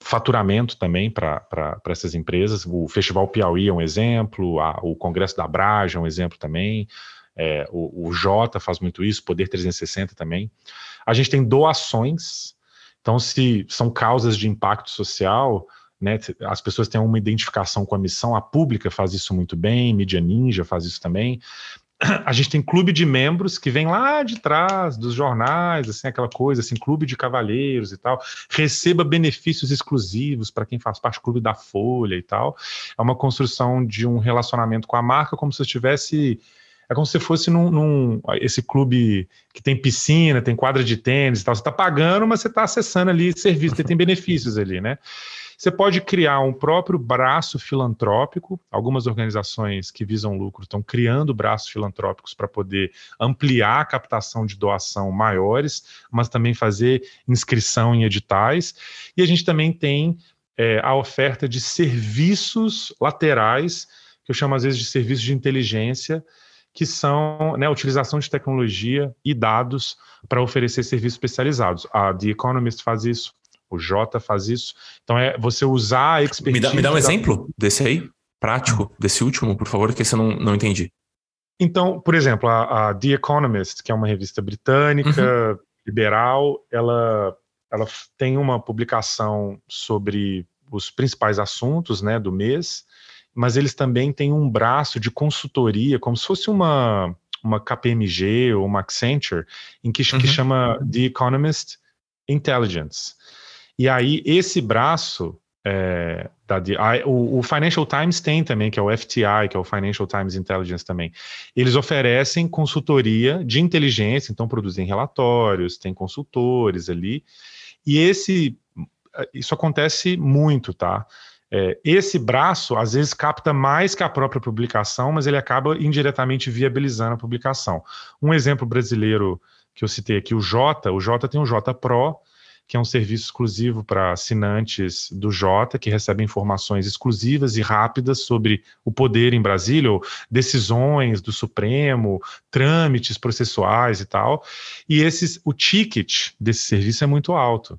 faturamento também para essas empresas. O Festival Piauí é um exemplo, a, o Congresso da Braja é um exemplo também, é, o, o Jota faz muito isso, Poder 360 também. A gente tem doações, então, se são causas de impacto social, né, as pessoas têm uma identificação com a missão, a pública faz isso muito bem, Mídia Ninja faz isso também. A gente tem clube de membros que vem lá de trás dos jornais, assim, aquela coisa, assim, clube de cavalheiros e tal. Receba benefícios exclusivos para quem faz parte do clube da Folha e tal. É uma construção de um relacionamento com a marca como se eu estivesse é como se fosse num, num, esse clube que tem piscina, tem quadra de tênis e tal. Você está pagando, mas você está acessando ali serviço, você tem benefícios ali, né? Você pode criar um próprio braço filantrópico. Algumas organizações que visam lucro estão criando braços filantrópicos para poder ampliar a captação de doação maiores, mas também fazer inscrição em editais. E a gente também tem é, a oferta de serviços laterais, que eu chamo às vezes de serviços de inteligência, que são né, a utilização de tecnologia e dados para oferecer serviços especializados. A The Economist faz isso, o Jota faz isso. Então é você usar a expertise. Me dá, me dá um da... exemplo desse aí, prático, desse último, por favor, que eu não, não entendi. Então, por exemplo, a, a The Economist, que é uma revista britânica, uhum. liberal, ela, ela tem uma publicação sobre os principais assuntos né, do mês mas eles também têm um braço de consultoria, como se fosse uma, uma KPMG ou uma Accenture, em que, uhum. que chama The Economist Intelligence. E aí, esse braço é, da, o, o, Financial Times tem também, que é o FTI, que é o Financial Times Intelligence também. Eles oferecem consultoria de inteligência, então produzem relatórios, tem consultores ali. E esse, isso acontece muito, tá? É, esse braço, às vezes, capta mais que a própria publicação, mas ele acaba indiretamente viabilizando a publicação. Um exemplo brasileiro que eu citei aqui, o Jota, o Jota tem o Jota Pro, que é um serviço exclusivo para assinantes do Jota, que recebem informações exclusivas e rápidas sobre o poder em Brasília, ou decisões do Supremo, trâmites processuais e tal. E esses, o ticket desse serviço é muito alto,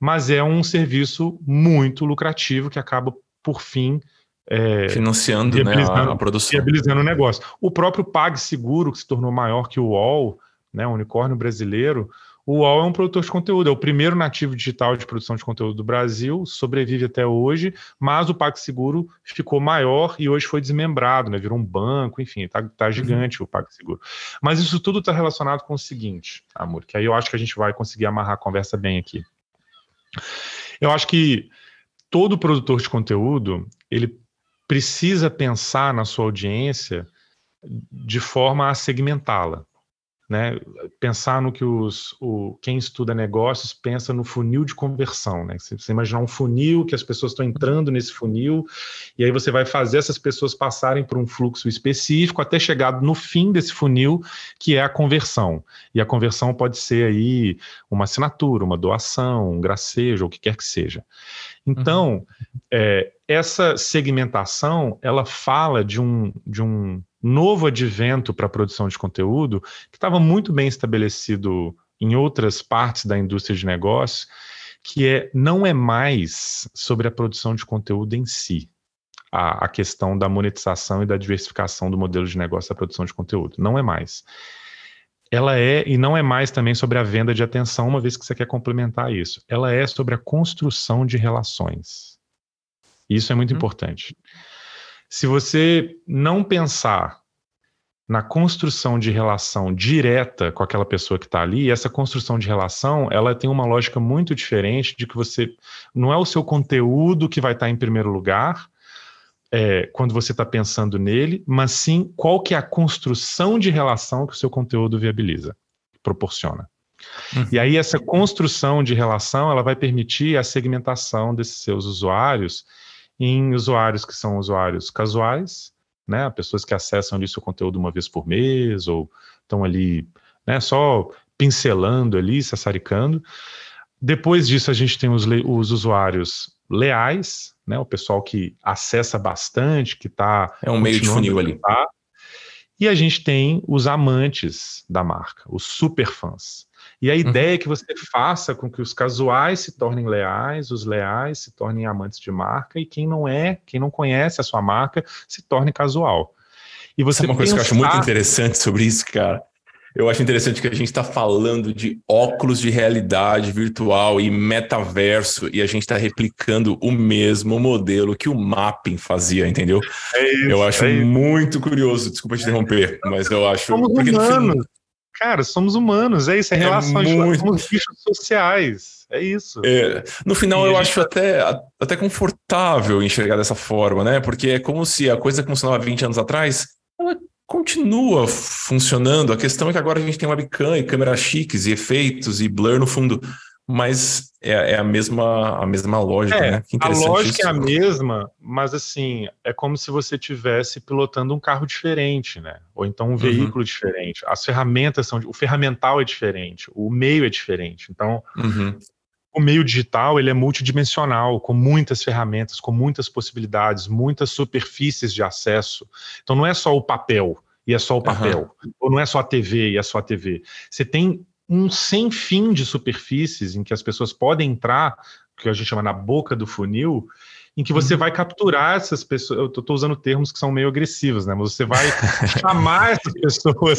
mas é um serviço muito lucrativo que acaba, por fim, é, financiando né, a, a, produção. Viabilizando o negócio. O próprio PagSeguro, que se tornou maior que o UOL, né, o unicórnio brasileiro, o UOL é um produtor de conteúdo, é o primeiro nativo digital de produção de conteúdo do Brasil, sobrevive até hoje, mas o PagSeguro ficou maior e hoje foi desmembrado, né? Virou um banco, enfim, está tá gigante uhum. o PagSeguro. Mas isso tudo está relacionado com o seguinte, amor, que aí eu acho que a gente vai conseguir amarrar a conversa bem aqui. Eu acho que todo produtor de conteúdo, ele precisa pensar na sua audiência de forma a segmentá-la. Né, pensar no que os, o, quem estuda negócios pensa no funil de conversão. Né? Você, você imaginar um funil que as pessoas estão entrando nesse funil, e aí você vai fazer essas pessoas passarem por um fluxo específico até chegar no fim desse funil, que é a conversão. E a conversão pode ser aí uma assinatura, uma doação, um gracejo, o que quer que seja. Então, uhum. é, essa segmentação, ela fala de um, de um novo advento para a produção de conteúdo que estava muito bem estabelecido em outras partes da indústria de negócios, que é não é mais sobre a produção de conteúdo em si, a, a questão da monetização e da diversificação do modelo de negócio da produção de conteúdo. Não é mais. Ela é, e não é mais também sobre a venda de atenção, uma vez que você quer complementar isso. Ela é sobre a construção de relações. Isso é muito hum. importante. Se você não pensar na construção de relação direta com aquela pessoa que está ali, essa construção de relação, ela tem uma lógica muito diferente de que você não é o seu conteúdo que vai estar tá em primeiro lugar é, quando você está pensando nele, mas sim qual que é a construção de relação que o seu conteúdo viabiliza, proporciona. Uhum. E aí essa construção de relação, ela vai permitir a segmentação desses seus usuários em usuários que são usuários casuais, né, pessoas que acessam ali seu conteúdo uma vez por mês ou estão ali, né, só pincelando ali, sassaricando. Depois disso a gente tem os, os usuários leais, né, o pessoal que acessa bastante, que está é um meio de funil ali. E a gente tem os amantes da marca, os super fãs. E a uhum. ideia uhum. é que você faça com que os casuais se tornem leais, os leais se tornem amantes de marca, e quem não é, quem não conhece a sua marca, se torne casual. E você Sabe uma coisa que eu acho muito interessante sobre isso, cara. Eu acho interessante que a gente está falando de óculos de realidade virtual e metaverso, e a gente está replicando o mesmo modelo que o Mapping fazia, entendeu? É isso, eu acho é muito curioso, desculpa te interromper, mas eu acho. Somos humanos. Cara, somos humanos, é isso, é, é relações, muito... somos bichos sociais, é isso. É, no final, e eu acho até, até confortável enxergar dessa forma, né? Porque é como se a coisa que funcionava 20 anos atrás, ela continua funcionando. A questão é que agora a gente tem webcam e câmeras chiques e efeitos e blur no fundo mas é, é, a mesma a mesma lógica, é, né? a lógica isso. é a mesma, mas assim é como se você tivesse pilotando um carro diferente, né? Ou então um uhum. veículo diferente. As ferramentas são, o ferramental é diferente, o meio é diferente. Então uhum. o meio digital ele é multidimensional, com muitas ferramentas, com muitas possibilidades, muitas superfícies de acesso. Então não é só o papel e é só o papel, uhum. ou não é só a TV e é só a TV. Você tem um sem fim de superfícies em que as pessoas podem entrar, que a gente chama na boca do funil, em que você uhum. vai capturar essas pessoas. Eu estou usando termos que são meio agressivos, né? Mas você vai chamar essas pessoas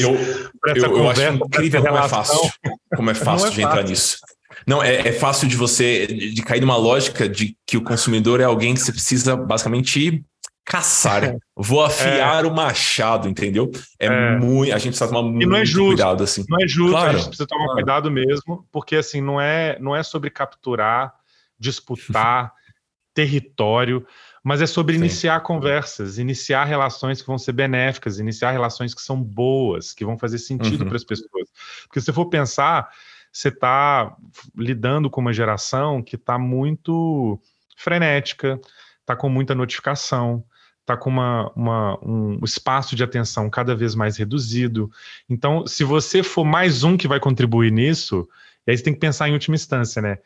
para essa eu, eu conversa. Acho incrível como é fácil, como é fácil é de fácil. entrar nisso. Não, é, é, fácil de você de cair numa lógica de que o consumidor é alguém que você precisa basicamente caçar. É. Vou afiar é. o machado, entendeu? É, é, muito. A gente precisa tomar muito é justo, cuidado, assim. Não é justo, claro. a gente precisa tomar claro. cuidado mesmo, porque assim, não é, não é sobre capturar, disputar território, mas é sobre Sim. iniciar conversas, iniciar relações que vão ser benéficas, iniciar relações que são boas, que vão fazer sentido uhum. para as pessoas. Porque se for pensar, você está lidando com uma geração que está muito frenética, está com muita notificação, está com uma, uma, um espaço de atenção cada vez mais reduzido. Então, se você for mais um que vai contribuir nisso, aí você tem que pensar em última instância, né?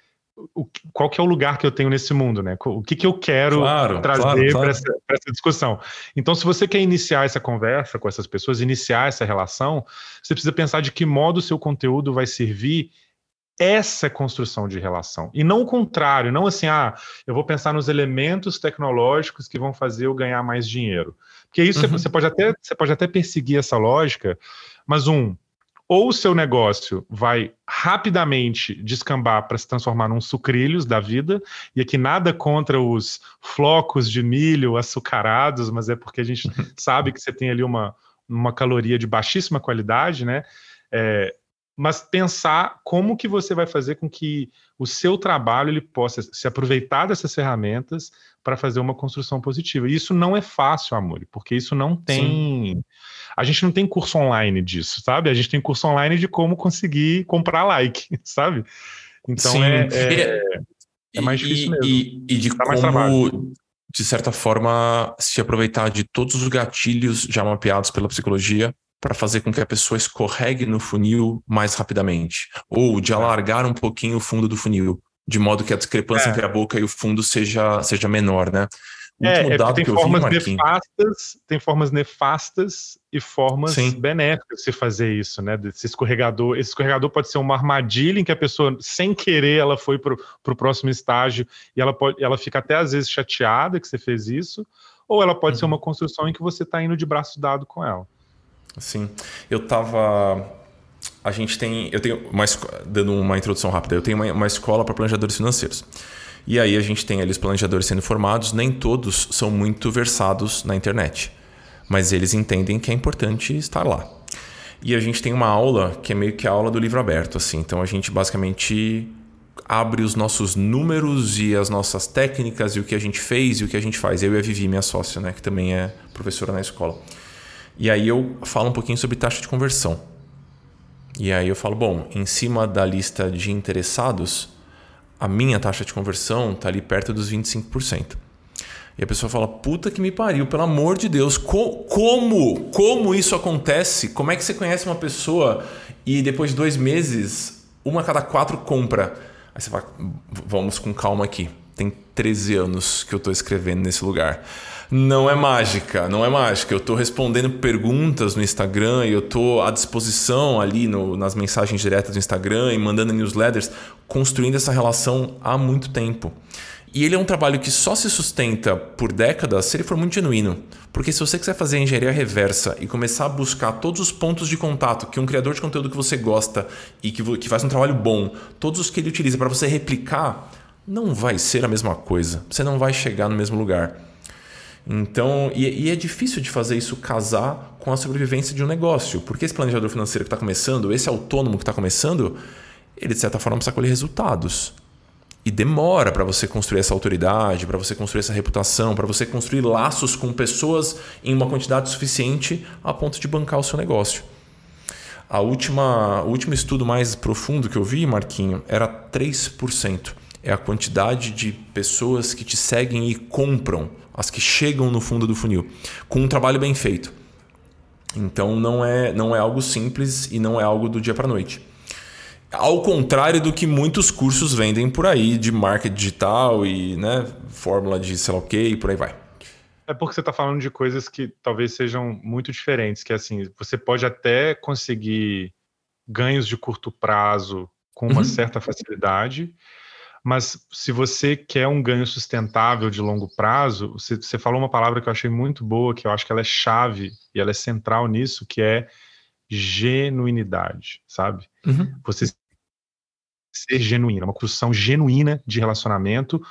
o, qual que é o lugar que eu tenho nesse mundo, né? O que, que eu quero claro, trazer claro, claro. para essa, essa, discussão. Então, se você quer iniciar essa conversa com essas pessoas, iniciar essa relação, você precisa pensar de que modo o seu conteúdo vai servir essa construção de relação. E não o contrário, não assim, ah, eu vou pensar nos elementos tecnológicos que vão fazer eu ganhar mais dinheiro. Porque isso uhum. você, pode até, você pode até perseguir essa lógica, mas um, ou o seu negócio vai rapidamente descambar para se transformar num sucrilhos da vida, e aqui nada contra os flocos de milho açucarados, mas é porque a gente sabe que você tem ali uma, uma caloria de baixíssima qualidade, né? É, mas pensar como que você vai fazer com que o seu trabalho ele possa se aproveitar dessas ferramentas para fazer uma construção positiva. E isso não é fácil, Amor, porque isso não tem. Sim. A gente não tem curso online disso, sabe? A gente tem curso online de como conseguir comprar like, sabe? Então Sim. é, é, é mais difícil e, mesmo. E, e de Dá como, de certa forma, se aproveitar de todos os gatilhos já mapeados pela psicologia para fazer com que a pessoa escorregue no funil mais rapidamente, ou de alargar um pouquinho o fundo do funil, de modo que a discrepância é. entre a boca e o fundo seja, seja menor, né? é, é tem formas vi, nefastas, tem formas nefastas e formas Sim. benéficas de se fazer isso, né? Desse escorregador. Esse escorregador pode ser uma armadilha em que a pessoa, sem querer, ela foi para o próximo estágio e ela pode, ela fica até às vezes chateada que você fez isso, ou ela pode uhum. ser uma construção em que você está indo de braço dado com ela. Sim, eu tava. A gente tem. Eu tenho. Uma, dando uma introdução rápida, eu tenho uma, uma escola para planejadores financeiros. E aí a gente tem ali os planejadores sendo formados, nem todos são muito versados na internet, mas eles entendem que é importante estar lá. E a gente tem uma aula que é meio que a aula do livro aberto, assim. Então a gente basicamente abre os nossos números e as nossas técnicas e o que a gente fez e o que a gente faz. Eu e a Vivi, minha sócia, né, que também é professora na escola. E aí eu falo um pouquinho sobre taxa de conversão. E aí eu falo, bom, em cima da lista de interessados, a minha taxa de conversão está ali perto dos 25%. E a pessoa fala, puta que me pariu, pelo amor de Deus, co como? Como isso acontece? Como é que você conhece uma pessoa e depois de dois meses, uma a cada quatro compra? Aí você fala, vamos com calma aqui. Tem 13 anos que eu estou escrevendo nesse lugar não é mágica, não é mágica. Eu estou respondendo perguntas no Instagram e eu estou à disposição ali no, nas mensagens diretas do Instagram e mandando newsletters, construindo essa relação há muito tempo. E ele é um trabalho que só se sustenta por décadas se ele for muito genuíno. Porque se você quiser fazer engenharia reversa e começar a buscar todos os pontos de contato que um criador de conteúdo que você gosta e que, que faz um trabalho bom, todos os que ele utiliza para você replicar, não vai ser a mesma coisa. Você não vai chegar no mesmo lugar. Então, e, e, é difícil de fazer isso casar com a sobrevivência de um negócio, porque esse planejador financeiro que está começando, esse autônomo que está começando, ele de certa forma precisa colher resultados. E demora para você construir essa autoridade, para você construir essa reputação, para você construir laços com pessoas em uma quantidade suficiente a ponto de bancar o seu negócio. A última, o último estudo mais profundo que eu vi, Marquinho, era 3%. É a quantidade de pessoas que te seguem e compram as que chegam no fundo do funil, com um trabalho bem feito. Então não é, não é algo simples e não é algo do dia para noite. Ao contrário do que muitos cursos vendem por aí de marketing digital e né, fórmula de sei lá o que e por aí vai. É porque você está falando de coisas que talvez sejam muito diferentes, que assim, você pode até conseguir ganhos de curto prazo com uma uhum. certa facilidade, mas se você quer um ganho sustentável de longo prazo, você, você, falou uma palavra que eu achei muito boa, que eu acho que ela é chave e ela é central nisso, que é genuinidade, sabe? Uhum. Você ser genuíno, uma construção genuína de relacionamento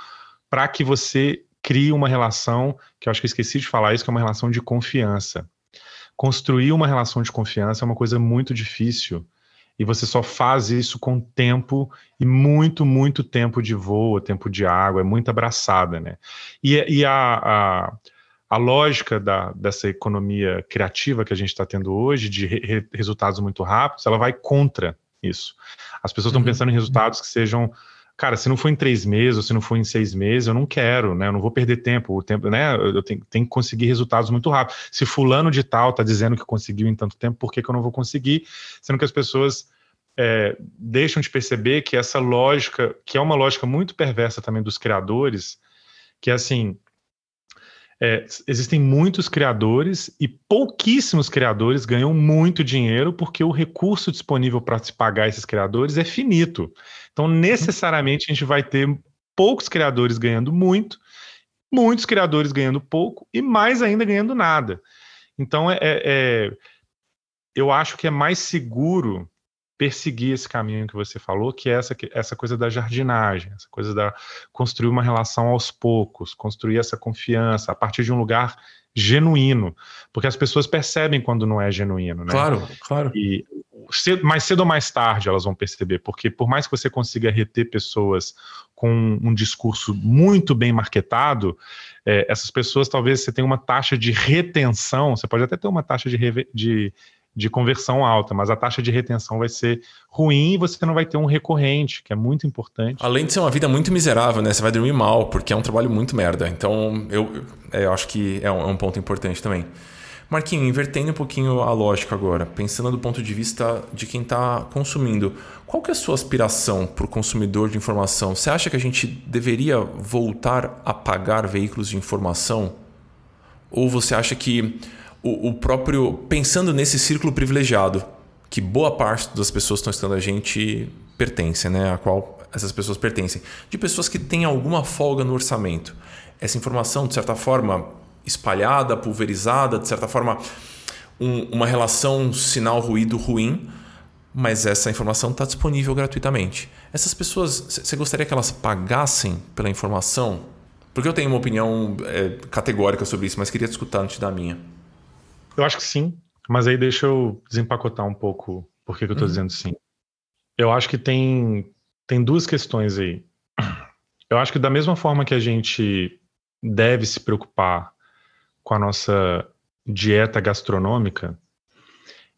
para que você crie uma relação, que eu acho que eu esqueci de falar isso, que é uma relação de confiança. Construir uma relação de confiança é uma coisa muito difícil e você só faz isso com tempo e muito, muito tempo de voo, tempo de água, é muito abraçada, né? E, e a, a, a, lógica da, dessa economia criativa que a gente está tendo hoje, de re, resultados muito rápidos, ela vai contra isso. As pessoas estão uhum. pensando em resultados que sejam cara, se não for em três meses ou se não for em seis meses, eu não quero, né? Eu não vou perder tempo. O tempo, né? Eu tenho, tenho que conseguir resultados muito rápido. Se fulano de tal tá dizendo que conseguiu em tanto tempo, por que, que eu não vou conseguir? Sendo que as pessoas é, deixam de perceber que essa lógica, que é uma lógica muito perversa também dos criadores, que é assim, é, existem muitos criadores e pouquíssimos criadores ganham muito dinheiro porque o recurso disponível para se pagar esses criadores é finito. Então, necessariamente, a gente vai ter poucos criadores ganhando muito, muitos criadores ganhando pouco e mais ainda ganhando nada. Então, é, é, é eu acho que é mais seguro perseguir esse caminho que você falou, que é essa, essa coisa da jardinagem, essa coisa da construir uma relação aos poucos, construir essa confiança a partir de um lugar genuíno, porque as pessoas percebem quando não é genuíno, né? Claro, claro. E cedo, mais cedo ou mais tarde elas vão perceber, porque por mais que você consiga reter pessoas com um discurso muito bem marketado, é, essas pessoas talvez você tenha uma taxa de retenção, você pode até ter uma taxa de, de de conversão alta, mas a taxa de retenção vai ser ruim e você não vai ter um recorrente, que é muito importante. Além de ser uma vida muito miserável, né? Você vai dormir mal, porque é um trabalho muito merda. Então, eu, é, eu acho que é um, é um ponto importante também. Marquinho, invertendo um pouquinho a lógica agora, pensando do ponto de vista de quem está consumindo, qual que é a sua aspiração para o consumidor de informação? Você acha que a gente deveria voltar a pagar veículos de informação? Ou você acha que o, o próprio. pensando nesse círculo privilegiado, que boa parte das pessoas que estão estudando a gente pertencem, né? A qual essas pessoas pertencem. De pessoas que têm alguma folga no orçamento. Essa informação, de certa forma, espalhada, pulverizada, de certa forma, um, uma relação sinal-ruído ruim, mas essa informação está disponível gratuitamente. Essas pessoas, você gostaria que elas pagassem pela informação? Porque eu tenho uma opinião é, categórica sobre isso, mas queria escutar antes da minha. Eu acho que sim, mas aí deixa eu desempacotar um pouco por que, que eu estou uhum. dizendo sim. Eu acho que tem, tem duas questões aí. Eu acho que da mesma forma que a gente deve se preocupar com a nossa dieta gastronômica,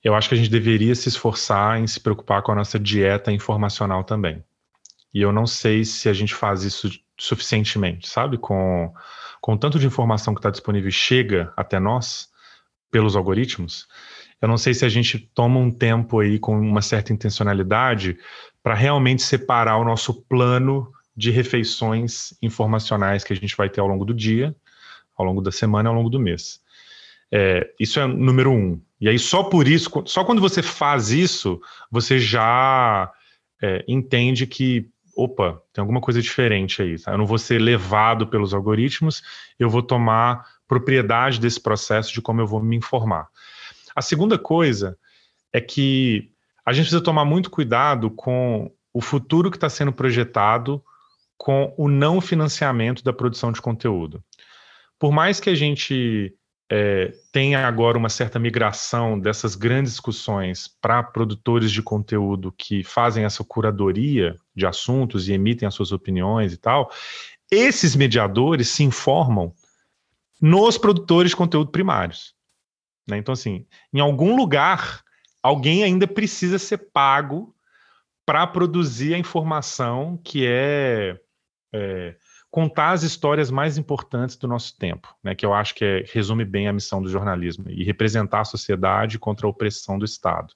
eu acho que a gente deveria se esforçar em se preocupar com a nossa dieta informacional também. E eu não sei se a gente faz isso suficientemente, sabe? Com, com tanto de informação que está disponível e chega até nós, pelos algoritmos, eu não sei se a gente toma um tempo aí com uma certa intencionalidade para realmente separar o nosso plano de refeições informacionais que a gente vai ter ao longo do dia, ao longo da semana, ao longo do mês. É, isso é número um. E aí só por isso, só quando você faz isso, você já é, entende que opa, tem alguma coisa diferente aí. Tá? Eu não vou ser levado pelos algoritmos, eu vou tomar propriedade desse processo de como eu vou me informar. A segunda coisa é que a gente precisa tomar muito cuidado com o futuro que está sendo projetado com o não financiamento da produção de conteúdo. Por mais que a gente é, tenha agora uma certa migração dessas grandes discussões para produtores de conteúdo que fazem essa curadoria de assuntos e emitem as suas opiniões e tal, esses mediadores se informam nos produtores de conteúdo primários. Né? Então, assim, em algum lugar, alguém ainda precisa ser pago para produzir a informação que é, é, contar as histórias mais importantes do nosso tempo, né? que eu acho que é, resume bem a missão do jornalismo, e representar a sociedade contra a opressão do Estado.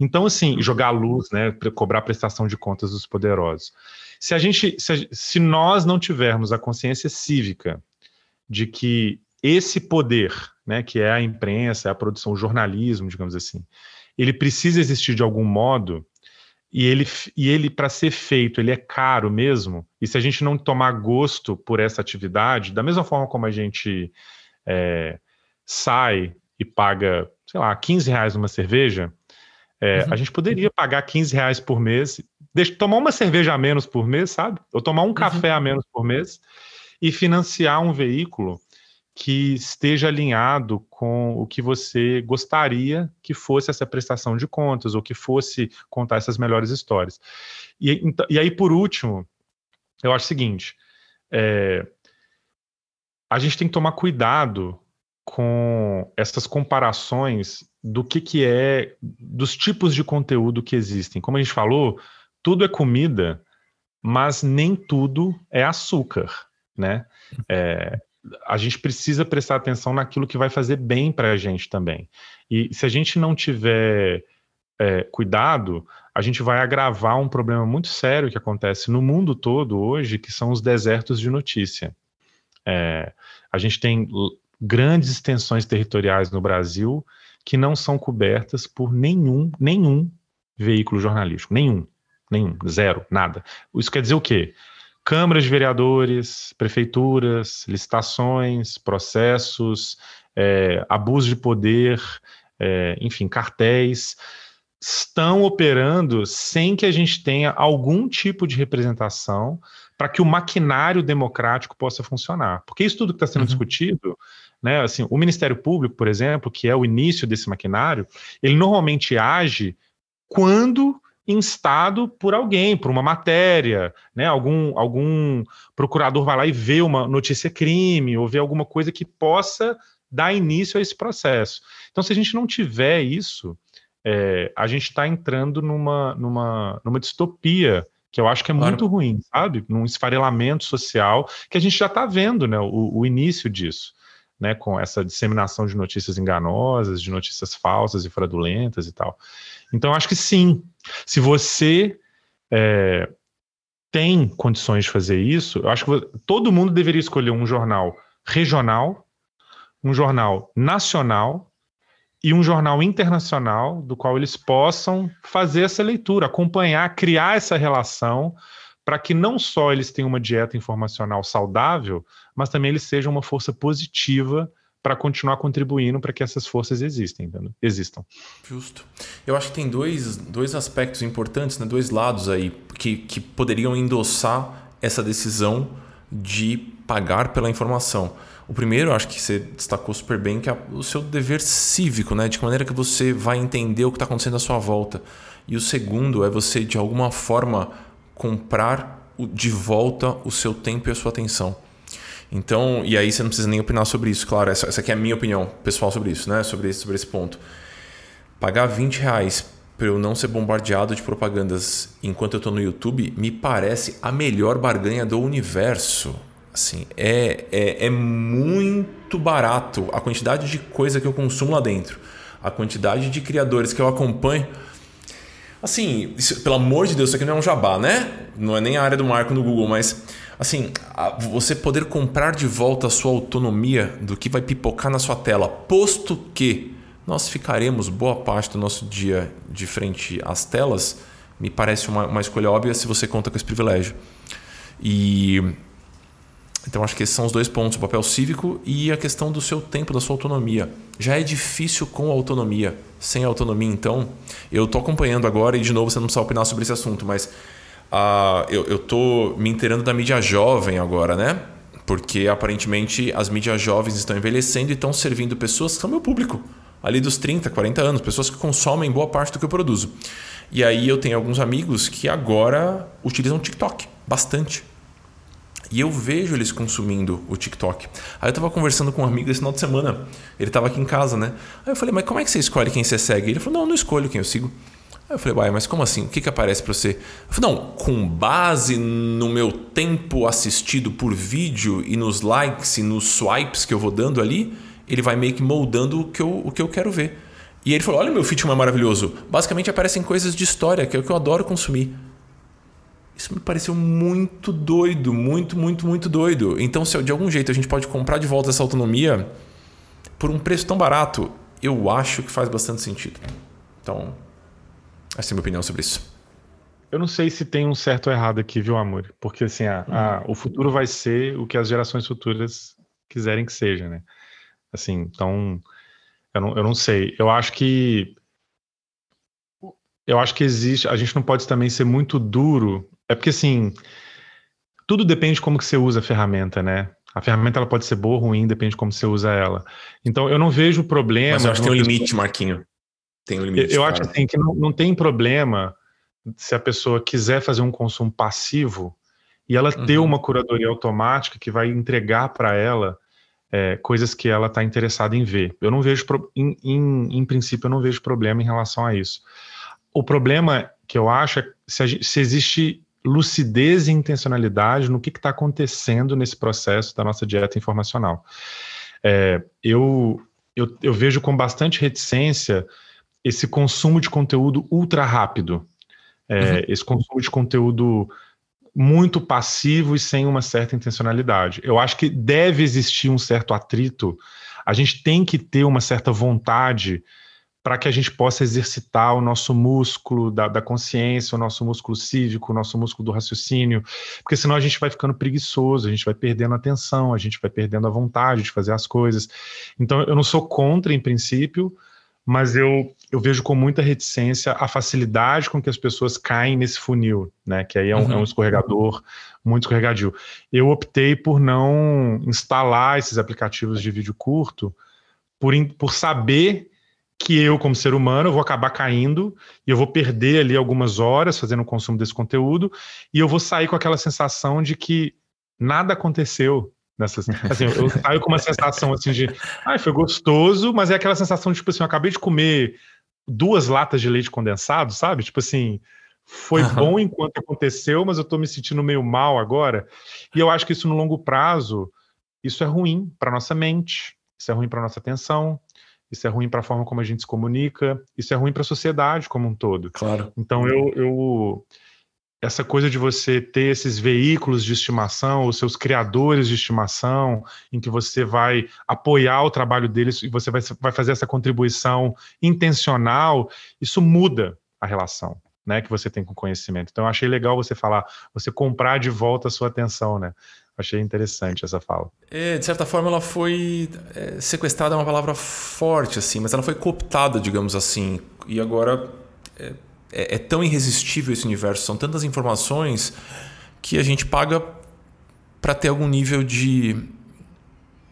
Então, assim, jogar luz, né, cobrar prestação de contas dos poderosos. Se a gente, se, se nós não tivermos a consciência cívica de que esse poder, né, que é a imprensa, é a produção, o jornalismo, digamos assim, ele precisa existir de algum modo e ele, e ele para ser feito, ele é caro mesmo. E se a gente não tomar gosto por essa atividade, da mesma forma como a gente é, sai e paga, sei lá, 15 reais numa cerveja, é, uhum. a gente poderia pagar 15 reais por mês, deixa, tomar uma cerveja a menos por mês, sabe? Ou tomar um uhum. café a menos por mês e financiar um veículo que esteja alinhado com o que você gostaria que fosse essa prestação de contas, ou que fosse contar essas melhores histórias. E, então, e aí, por último, eu acho o seguinte: é, a gente tem que tomar cuidado com essas comparações do que, que é, dos tipos de conteúdo que existem. Como a gente falou, tudo é comida, mas nem tudo é açúcar né? É, a gente precisa prestar atenção naquilo que vai fazer bem para a gente também. E se a gente não tiver é, cuidado, a gente vai agravar um problema muito sério que acontece no mundo todo hoje, que são os desertos de notícia. É, a gente tem grandes extensões territoriais no Brasil que não são cobertas por nenhum, nenhum veículo jornalístico, nenhum, nenhum, zero, nada. Isso quer dizer o quê? Câmaras de vereadores, prefeituras, licitações, processos, é, abuso de poder, é, enfim, cartéis, estão operando sem que a gente tenha algum tipo de representação para que o maquinário democrático possa funcionar. Porque isso tudo que está sendo uhum. discutido, né, assim, o Ministério Público, por exemplo, que é o início desse maquinário, ele normalmente age quando instado por alguém, por uma matéria, né? Algum, algum procurador vai lá e vê uma notícia crime ou vê alguma coisa que possa dar início a esse processo. Então, se a gente não tiver isso, é, a gente está entrando numa, numa, numa distopia que eu acho que é claro. muito ruim, sabe? Num esfarelamento social que a gente já está vendo, né? O, o início disso. Né, com essa disseminação de notícias enganosas, de notícias falsas e fraudulentas e tal. Então, acho que sim. Se você é, tem condições de fazer isso, eu acho que todo mundo deveria escolher um jornal regional, um jornal nacional e um jornal internacional do qual eles possam fazer essa leitura, acompanhar, criar essa relação para que não só eles tenham uma dieta informacional saudável, mas também eles sejam uma força positiva para continuar contribuindo para que essas forças existem, existam. Justo. Eu acho que tem dois, dois aspectos importantes, né? dois lados aí que, que poderiam endossar essa decisão de pagar pela informação. O primeiro, acho que você destacou super bem, que é o seu dever cívico, né? De que maneira que você vai entender o que está acontecendo à sua volta. E o segundo é você, de alguma forma, comprar de volta o seu tempo e a sua atenção. Então, e aí você não precisa nem opinar sobre isso, claro. Essa, essa aqui é a minha opinião pessoal sobre isso, né? Sobre, sobre esse ponto. Pagar 20 reais para eu não ser bombardeado de propagandas enquanto eu estou no YouTube me parece a melhor barganha do universo. Assim, é, é, é muito barato a quantidade de coisa que eu consumo lá dentro, a quantidade de criadores que eu acompanho. Assim, isso, pelo amor de Deus, isso aqui não é um jabá, né? Não é nem a área do marco no Google, mas assim, você poder comprar de volta a sua autonomia do que vai pipocar na sua tela, posto que nós ficaremos boa parte do nosso dia de frente às telas, me parece uma, uma escolha óbvia se você conta com esse privilégio. E então acho que esses são os dois pontos, o papel cívico e a questão do seu tempo, da sua autonomia. Já é difícil com autonomia. Sem autonomia, então, eu estou acompanhando agora e de novo você não precisa opinar sobre esse assunto, mas uh, eu estou me inteirando da mídia jovem agora, né? Porque aparentemente as mídias jovens estão envelhecendo e estão servindo pessoas que são meu público, ali dos 30, 40 anos, pessoas que consomem boa parte do que eu produzo. E aí eu tenho alguns amigos que agora utilizam TikTok bastante. E eu vejo eles consumindo o TikTok. Aí eu tava conversando com um amigo esse final de semana. Ele tava aqui em casa, né? Aí eu falei, mas como é que você escolhe quem você segue? Ele falou, não, eu não escolho quem eu sigo. Aí eu falei, uai, mas como assim? O que, que aparece para você? Eu falei, não, com base no meu tempo assistido por vídeo e nos likes e nos swipes que eu vou dando ali, ele vai meio que moldando o que eu, o que eu quero ver. E ele falou, olha meu feed é maravilhoso. Basicamente aparecem coisas de história, que é o que eu adoro consumir. Isso me pareceu muito doido, muito, muito, muito doido. Então, se de algum jeito a gente pode comprar de volta essa autonomia por um preço tão barato, eu acho que faz bastante sentido. Então, essa é a minha opinião sobre isso. Eu não sei se tem um certo ou errado aqui, viu, Amor? Porque assim, a, a, hum. o futuro vai ser o que as gerações futuras quiserem que seja, né? Assim, então, eu não, eu não sei. Eu acho que eu acho que existe. A gente não pode também ser muito duro é porque assim, tudo depende de como que você usa a ferramenta, né? A ferramenta ela pode ser boa ou ruim, depende de como você usa ela. Então eu não vejo problema. Mas eu acho que tem um limite, Marquinho. Tem um limite. Eu, acho assim que não, não tem problema se a pessoa quiser fazer um consumo passivo e ela uhum. ter uma curadoria automática que vai entregar para ela é, coisas que ela está interessada em ver. Eu não vejo, em, em, em, princípio, eu não vejo problema em relação a isso. O problema que eu acho é se, se existe lucidez e intencionalidade no que está acontecendo nesse processo da nossa dieta informacional. É, eu, eu, eu, vejo com bastante reticência esse consumo de conteúdo ultra rápido, é, uhum. esse consumo de conteúdo muito passivo e sem uma certa intencionalidade. Eu acho que deve existir um certo atrito, a gente tem que ter uma certa vontade para que a gente possa exercitar o nosso músculo da, da, consciência, o nosso músculo cívico, o nosso músculo do raciocínio, porque senão a gente vai ficando preguiçoso, a gente vai perdendo a atenção, a gente vai perdendo a vontade de fazer as coisas. Então, eu não sou contra, em princípio, mas eu, eu vejo com muita reticência a facilidade com que as pessoas caem nesse funil, né? Que aí é um, uhum. é um escorregador muito escorregadio. Eu optei por não instalar esses aplicativos de vídeo curto, por, por saber que eu, como ser humano, eu vou acabar caindo e eu vou perder ali algumas horas fazendo o consumo desse conteúdo e eu vou sair com aquela sensação de que nada aconteceu, Nessas, assim, eu saio com uma sensação assim de, ai, foi gostoso, mas é aquela sensação de, tipo assim, eu acabei de comer duas latas de leite condensado, sabe? Tipo assim, foi uhum. bom enquanto aconteceu, mas eu tô me sentindo meio mal agora. E eu acho que isso no longo prazo, isso é ruim para nossa mente, isso é ruim para nossa atenção, isso é ruim para a forma como a gente se comunica, isso é ruim para a sociedade como um todo. Claro. Então eu, eu essa coisa de você ter esses veículos de estimação, os seus criadores de estimação, em que você vai apoiar o trabalho deles e você vai, vai fazer essa contribuição intencional, isso muda a relação. Né, que você tem com o conhecimento. Então, eu achei legal você falar, você comprar de volta a sua atenção, né? Achei interessante essa fala. É, de certa forma, ela foi é, sequestrada, é uma palavra forte, assim, mas ela foi cooptada, digamos assim. E agora é, é, é tão irresistível esse universo, são tantas informações que a gente paga para ter algum nível de,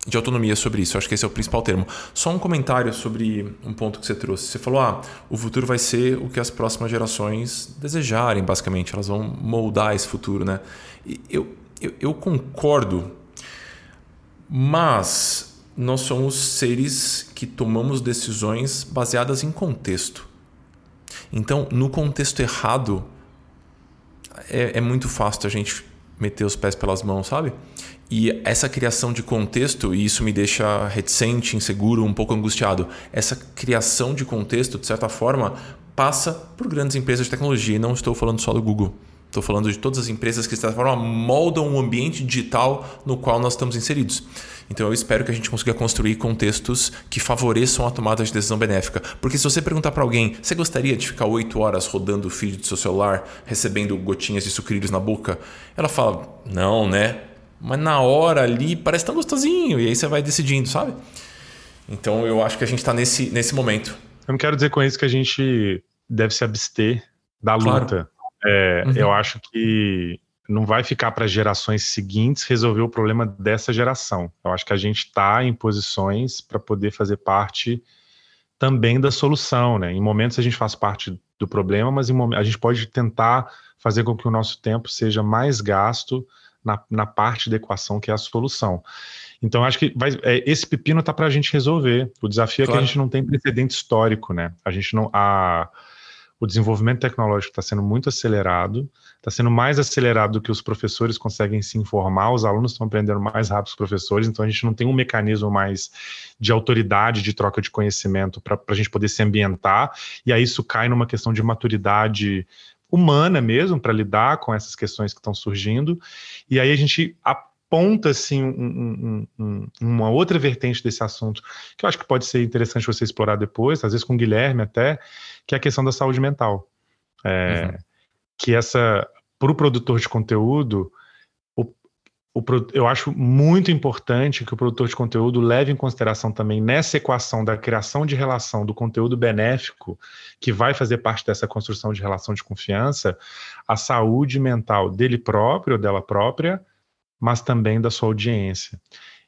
de autonomia sobre isso. Eu acho que esse é o principal termo. Só um comentário sobre um ponto que você trouxe. Você falou: ah, o futuro vai ser o que as próximas gerações desejarem, basicamente. Elas vão moldar esse futuro, né? E eu, eu, eu concordo, mas nós somos seres que tomamos decisões baseadas em contexto. Então, no contexto errado, é, é muito fácil a gente meter os pés pelas mãos, sabe? E essa criação de contexto, e isso me deixa reticente, inseguro, um pouco angustiado. Essa criação de contexto, de certa forma, passa por grandes empresas de tecnologia. E não estou falando só do Google. Estou falando de todas as empresas que, de certa forma, moldam o ambiente digital no qual nós estamos inseridos. Então eu espero que a gente consiga construir contextos que favoreçam a tomada de decisão benéfica. Porque se você perguntar para alguém, você gostaria de ficar oito horas rodando o feed do seu celular, recebendo gotinhas de sucrilhos na boca? Ela fala, não, né? Mas na hora ali parece tão gostosinho. E aí você vai decidindo, sabe? Então eu acho que a gente está nesse, nesse momento. Eu não quero dizer com isso que a gente deve se abster da luta. Claro. É, uhum. Eu acho que não vai ficar para gerações seguintes resolver o problema dessa geração. Eu acho que a gente está em posições para poder fazer parte também da solução, né? Em momentos a gente faz parte do problema, mas em a gente pode tentar fazer com que o nosso tempo seja mais gasto na, na parte da equação que é a solução. Então, acho que vai, é, esse pepino está para a gente resolver. O desafio claro. é que a gente não tem precedente histórico, né? A gente não. A, o desenvolvimento tecnológico está sendo muito acelerado, está sendo mais acelerado do que os professores conseguem se informar, os alunos estão aprendendo mais rápido que os professores, então a gente não tem um mecanismo mais de autoridade de troca de conhecimento para a gente poder se ambientar, e aí isso cai numa questão de maturidade humana mesmo para lidar com essas questões que estão surgindo, e aí a gente aponta assim um, um, um, uma outra vertente desse assunto que eu acho que pode ser interessante você explorar depois, às vezes com o Guilherme até, que é a questão da saúde mental. É, uhum. Que essa, para o produtor de conteúdo, o, o, eu acho muito importante que o produtor de conteúdo leve em consideração também nessa equação da criação de relação do conteúdo benéfico, que vai fazer parte dessa construção de relação de confiança, a saúde mental dele próprio, ou dela própria, mas também da sua audiência.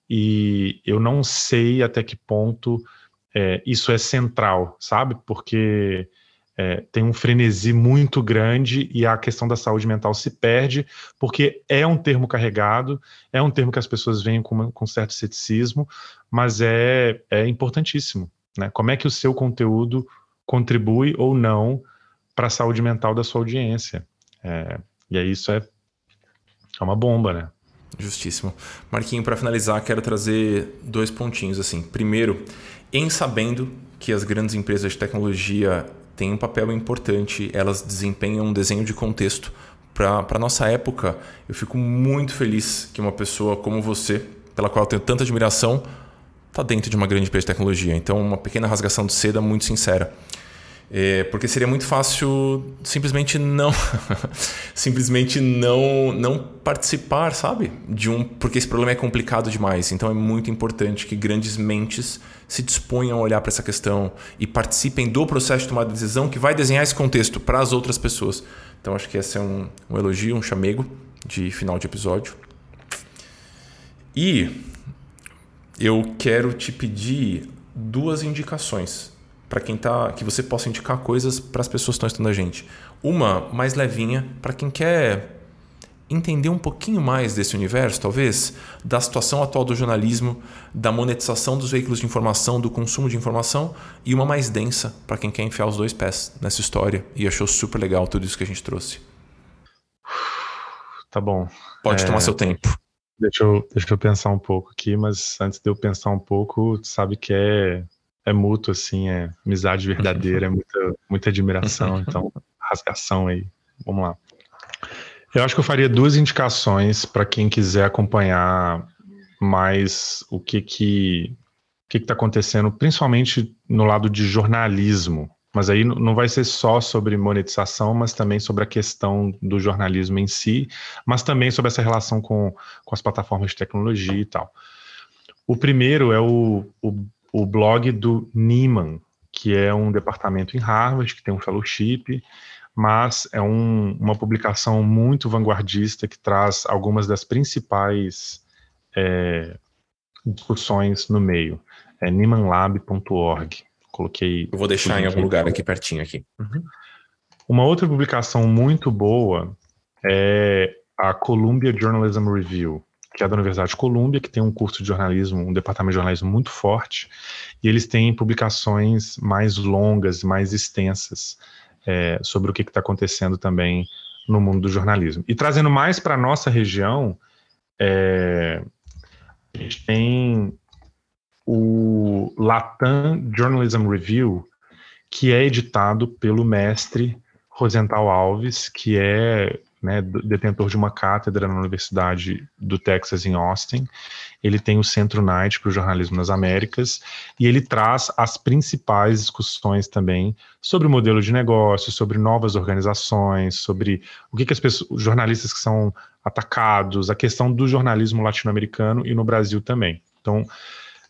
E eu não sei até que ponto é, isso é central, sabe? Porque é, tem um frenesi muito grande e a questão da saúde mental se perde, porque é um termo carregado, é um termo que as pessoas veem com, com certo ceticismo, mas é, é importantíssimo. Né? Como é que o seu conteúdo contribui ou não para a saúde mental da sua audiência? É, e aí isso é, é uma bomba, né? Justíssimo. Marquinho, para finalizar, quero trazer dois pontinhos assim. Primeiro, em sabendo que as grandes empresas de tecnologia têm um papel importante, elas desempenham um desenho de contexto para a nossa época. Eu fico muito feliz que uma pessoa como você, pela qual eu tenho tanta admiração, está dentro de uma grande empresa de tecnologia. Então, uma pequena rasgação de seda muito sincera. É, porque seria muito fácil simplesmente não simplesmente não não participar, sabe? De um porque esse problema é complicado demais. Então é muito importante que grandes mentes se disponham a olhar para essa questão e participem do processo de tomar decisão que vai desenhar esse contexto para as outras pessoas. Então acho que esse é um, um elogio, um chamego de final de episódio. E eu quero te pedir duas indicações para quem tá, que você possa indicar coisas para as pessoas que estão estudando a gente. Uma mais levinha para quem quer entender um pouquinho mais desse universo, talvez, da situação atual do jornalismo, da monetização dos veículos de informação, do consumo de informação, e uma mais densa para quem quer enfiar os dois pés nessa história e achou super legal tudo isso que a gente trouxe. Tá bom. Pode é... tomar seu tempo. Deixa eu, deixa eu pensar um pouco aqui, mas antes de eu pensar um pouco, sabe que é é mútuo, assim, é amizade verdadeira, é muita, muita admiração, então, rasgação aí. Vamos lá. Eu acho que eu faria duas indicações para quem quiser acompanhar mais o que que o que está acontecendo, principalmente no lado de jornalismo. Mas aí não vai ser só sobre monetização, mas também sobre a questão do jornalismo em si, mas também sobre essa relação com, com as plataformas de tecnologia e tal. O primeiro é o, o o blog do Nieman, que é um departamento em Harvard, que tem um fellowship, mas é um, uma publicação muito vanguardista que traz algumas das principais é, discussões no meio. É niemanlab.org. Coloquei. Eu vou deixar em algum lugar aqui pertinho aqui. Uhum. Uma outra publicação muito boa é a Columbia Journalism Review que é da Universidade de Colômbia, que tem um curso de jornalismo, um departamento de jornalismo muito forte, e eles têm publicações mais longas, mais extensas é, sobre o que está acontecendo também no mundo do jornalismo. E trazendo mais para a nossa região, é, a gente tem o Latam Journalism Review, que é editado pelo mestre Rosenthal Alves, que é né, detentor de uma cátedra na Universidade do Texas em Austin. Ele tem o Centro Knight para o Jornalismo nas Américas e ele traz as principais discussões também sobre o modelo de negócio, sobre novas organizações, sobre o que, que as pessoas, os jornalistas que são atacados, a questão do jornalismo latino-americano e no Brasil também. Então,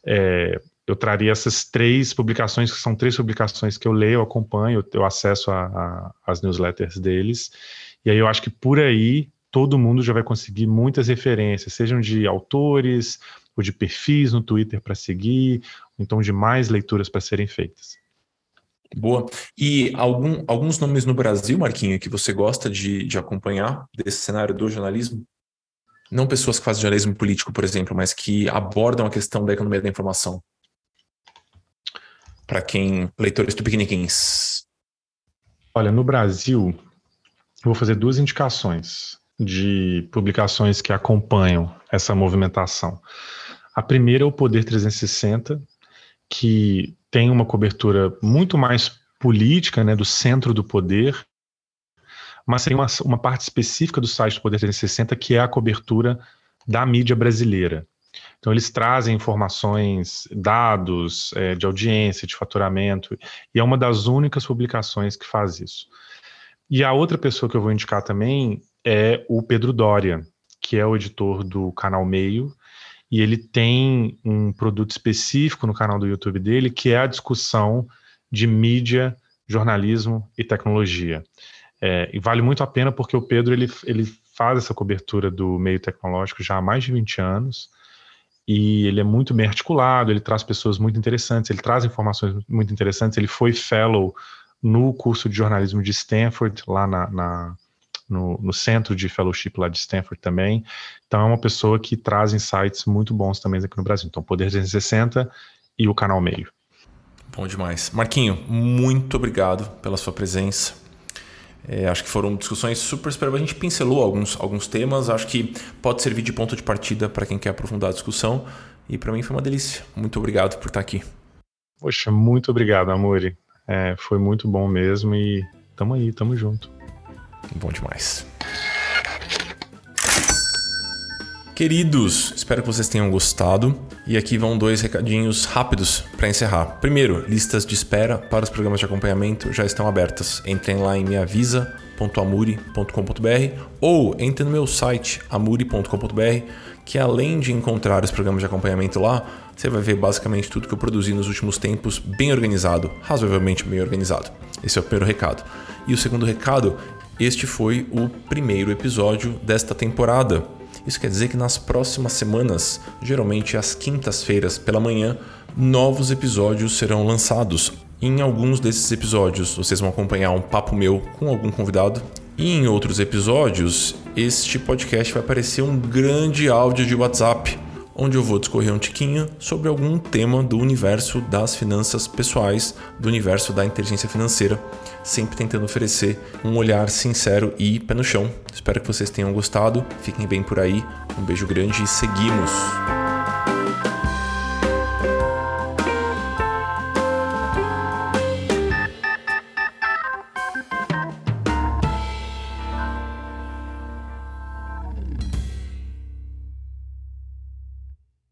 é, eu traria essas três publicações, que são três publicações que eu leio, acompanho, eu acesso às newsletters deles, e aí eu acho que por aí todo mundo já vai conseguir muitas referências, sejam de autores, ou de perfis no Twitter para seguir, ou então de mais leituras para serem feitas. Boa. E algum, alguns nomes no Brasil, Marquinho, que você gosta de, de acompanhar desse cenário do jornalismo? Não pessoas que fazem jornalismo político, por exemplo, mas que abordam a questão da economia da informação. Para quem, leitores tupiniquins. Olha, no Brasil, vou fazer duas indicações de publicações que acompanham essa movimentação. A primeira é o Poder 360, que tem uma cobertura muito mais política, né, do centro do poder, mas tem uma, uma parte específica do site do Poder 360 que é a cobertura da mídia brasileira. Então, eles trazem informações, dados é, de audiência, de faturamento, e é uma das únicas publicações que faz isso. E a outra pessoa que eu vou indicar também é o Pedro Doria, que é o editor do canal Meio, e ele tem um produto específico no canal do YouTube dele, que é a discussão de mídia, jornalismo e tecnologia. É, e vale muito a pena porque o Pedro ele, ele faz essa cobertura do meio tecnológico já há mais de 20 anos, e ele é muito bem articulado, ele traz pessoas muito interessantes, ele traz informações muito interessantes, ele foi fellow no curso de jornalismo de Stanford, lá na, na no, no, centro de fellowship lá de Stanford também. Então é uma pessoa que traz insights muito bons também aqui no Brasil. Então Poder 360 e o canal Meio. Bom demais. Marquinho, muito obrigado pela sua presença. É, acho que foram discussões super super. A gente pincelou alguns, alguns temas. Acho que pode servir de ponto de partida para quem quer aprofundar a discussão. E para mim foi uma delícia. Muito obrigado por estar aqui. Poxa, muito obrigado, Amori. É, foi muito bom mesmo e tamo aí, tamo junto. Bom demais. Queridos, espero que vocês tenham gostado. E aqui vão dois recadinhos rápidos para encerrar. Primeiro, listas de espera para os programas de acompanhamento já estão abertas. Entrem lá em meavisa.amuri.com.br ou entrem no meu site amuri.com.br, que além de encontrar os programas de acompanhamento lá, você vai ver basicamente tudo que eu produzi nos últimos tempos bem organizado, razoavelmente bem organizado. Esse é o primeiro recado. E o segundo recado, este foi o primeiro episódio desta temporada. Isso quer dizer que nas próximas semanas, geralmente às quintas-feiras pela manhã, novos episódios serão lançados. Em alguns desses episódios, vocês vão acompanhar um papo meu com algum convidado. E em outros episódios, este podcast vai parecer um grande áudio de WhatsApp, onde eu vou discorrer um tiquinho sobre algum tema do universo das finanças pessoais, do universo da inteligência financeira sempre tentando oferecer um olhar sincero e pé no chão. Espero que vocês tenham gostado. Fiquem bem por aí. Um beijo grande e seguimos!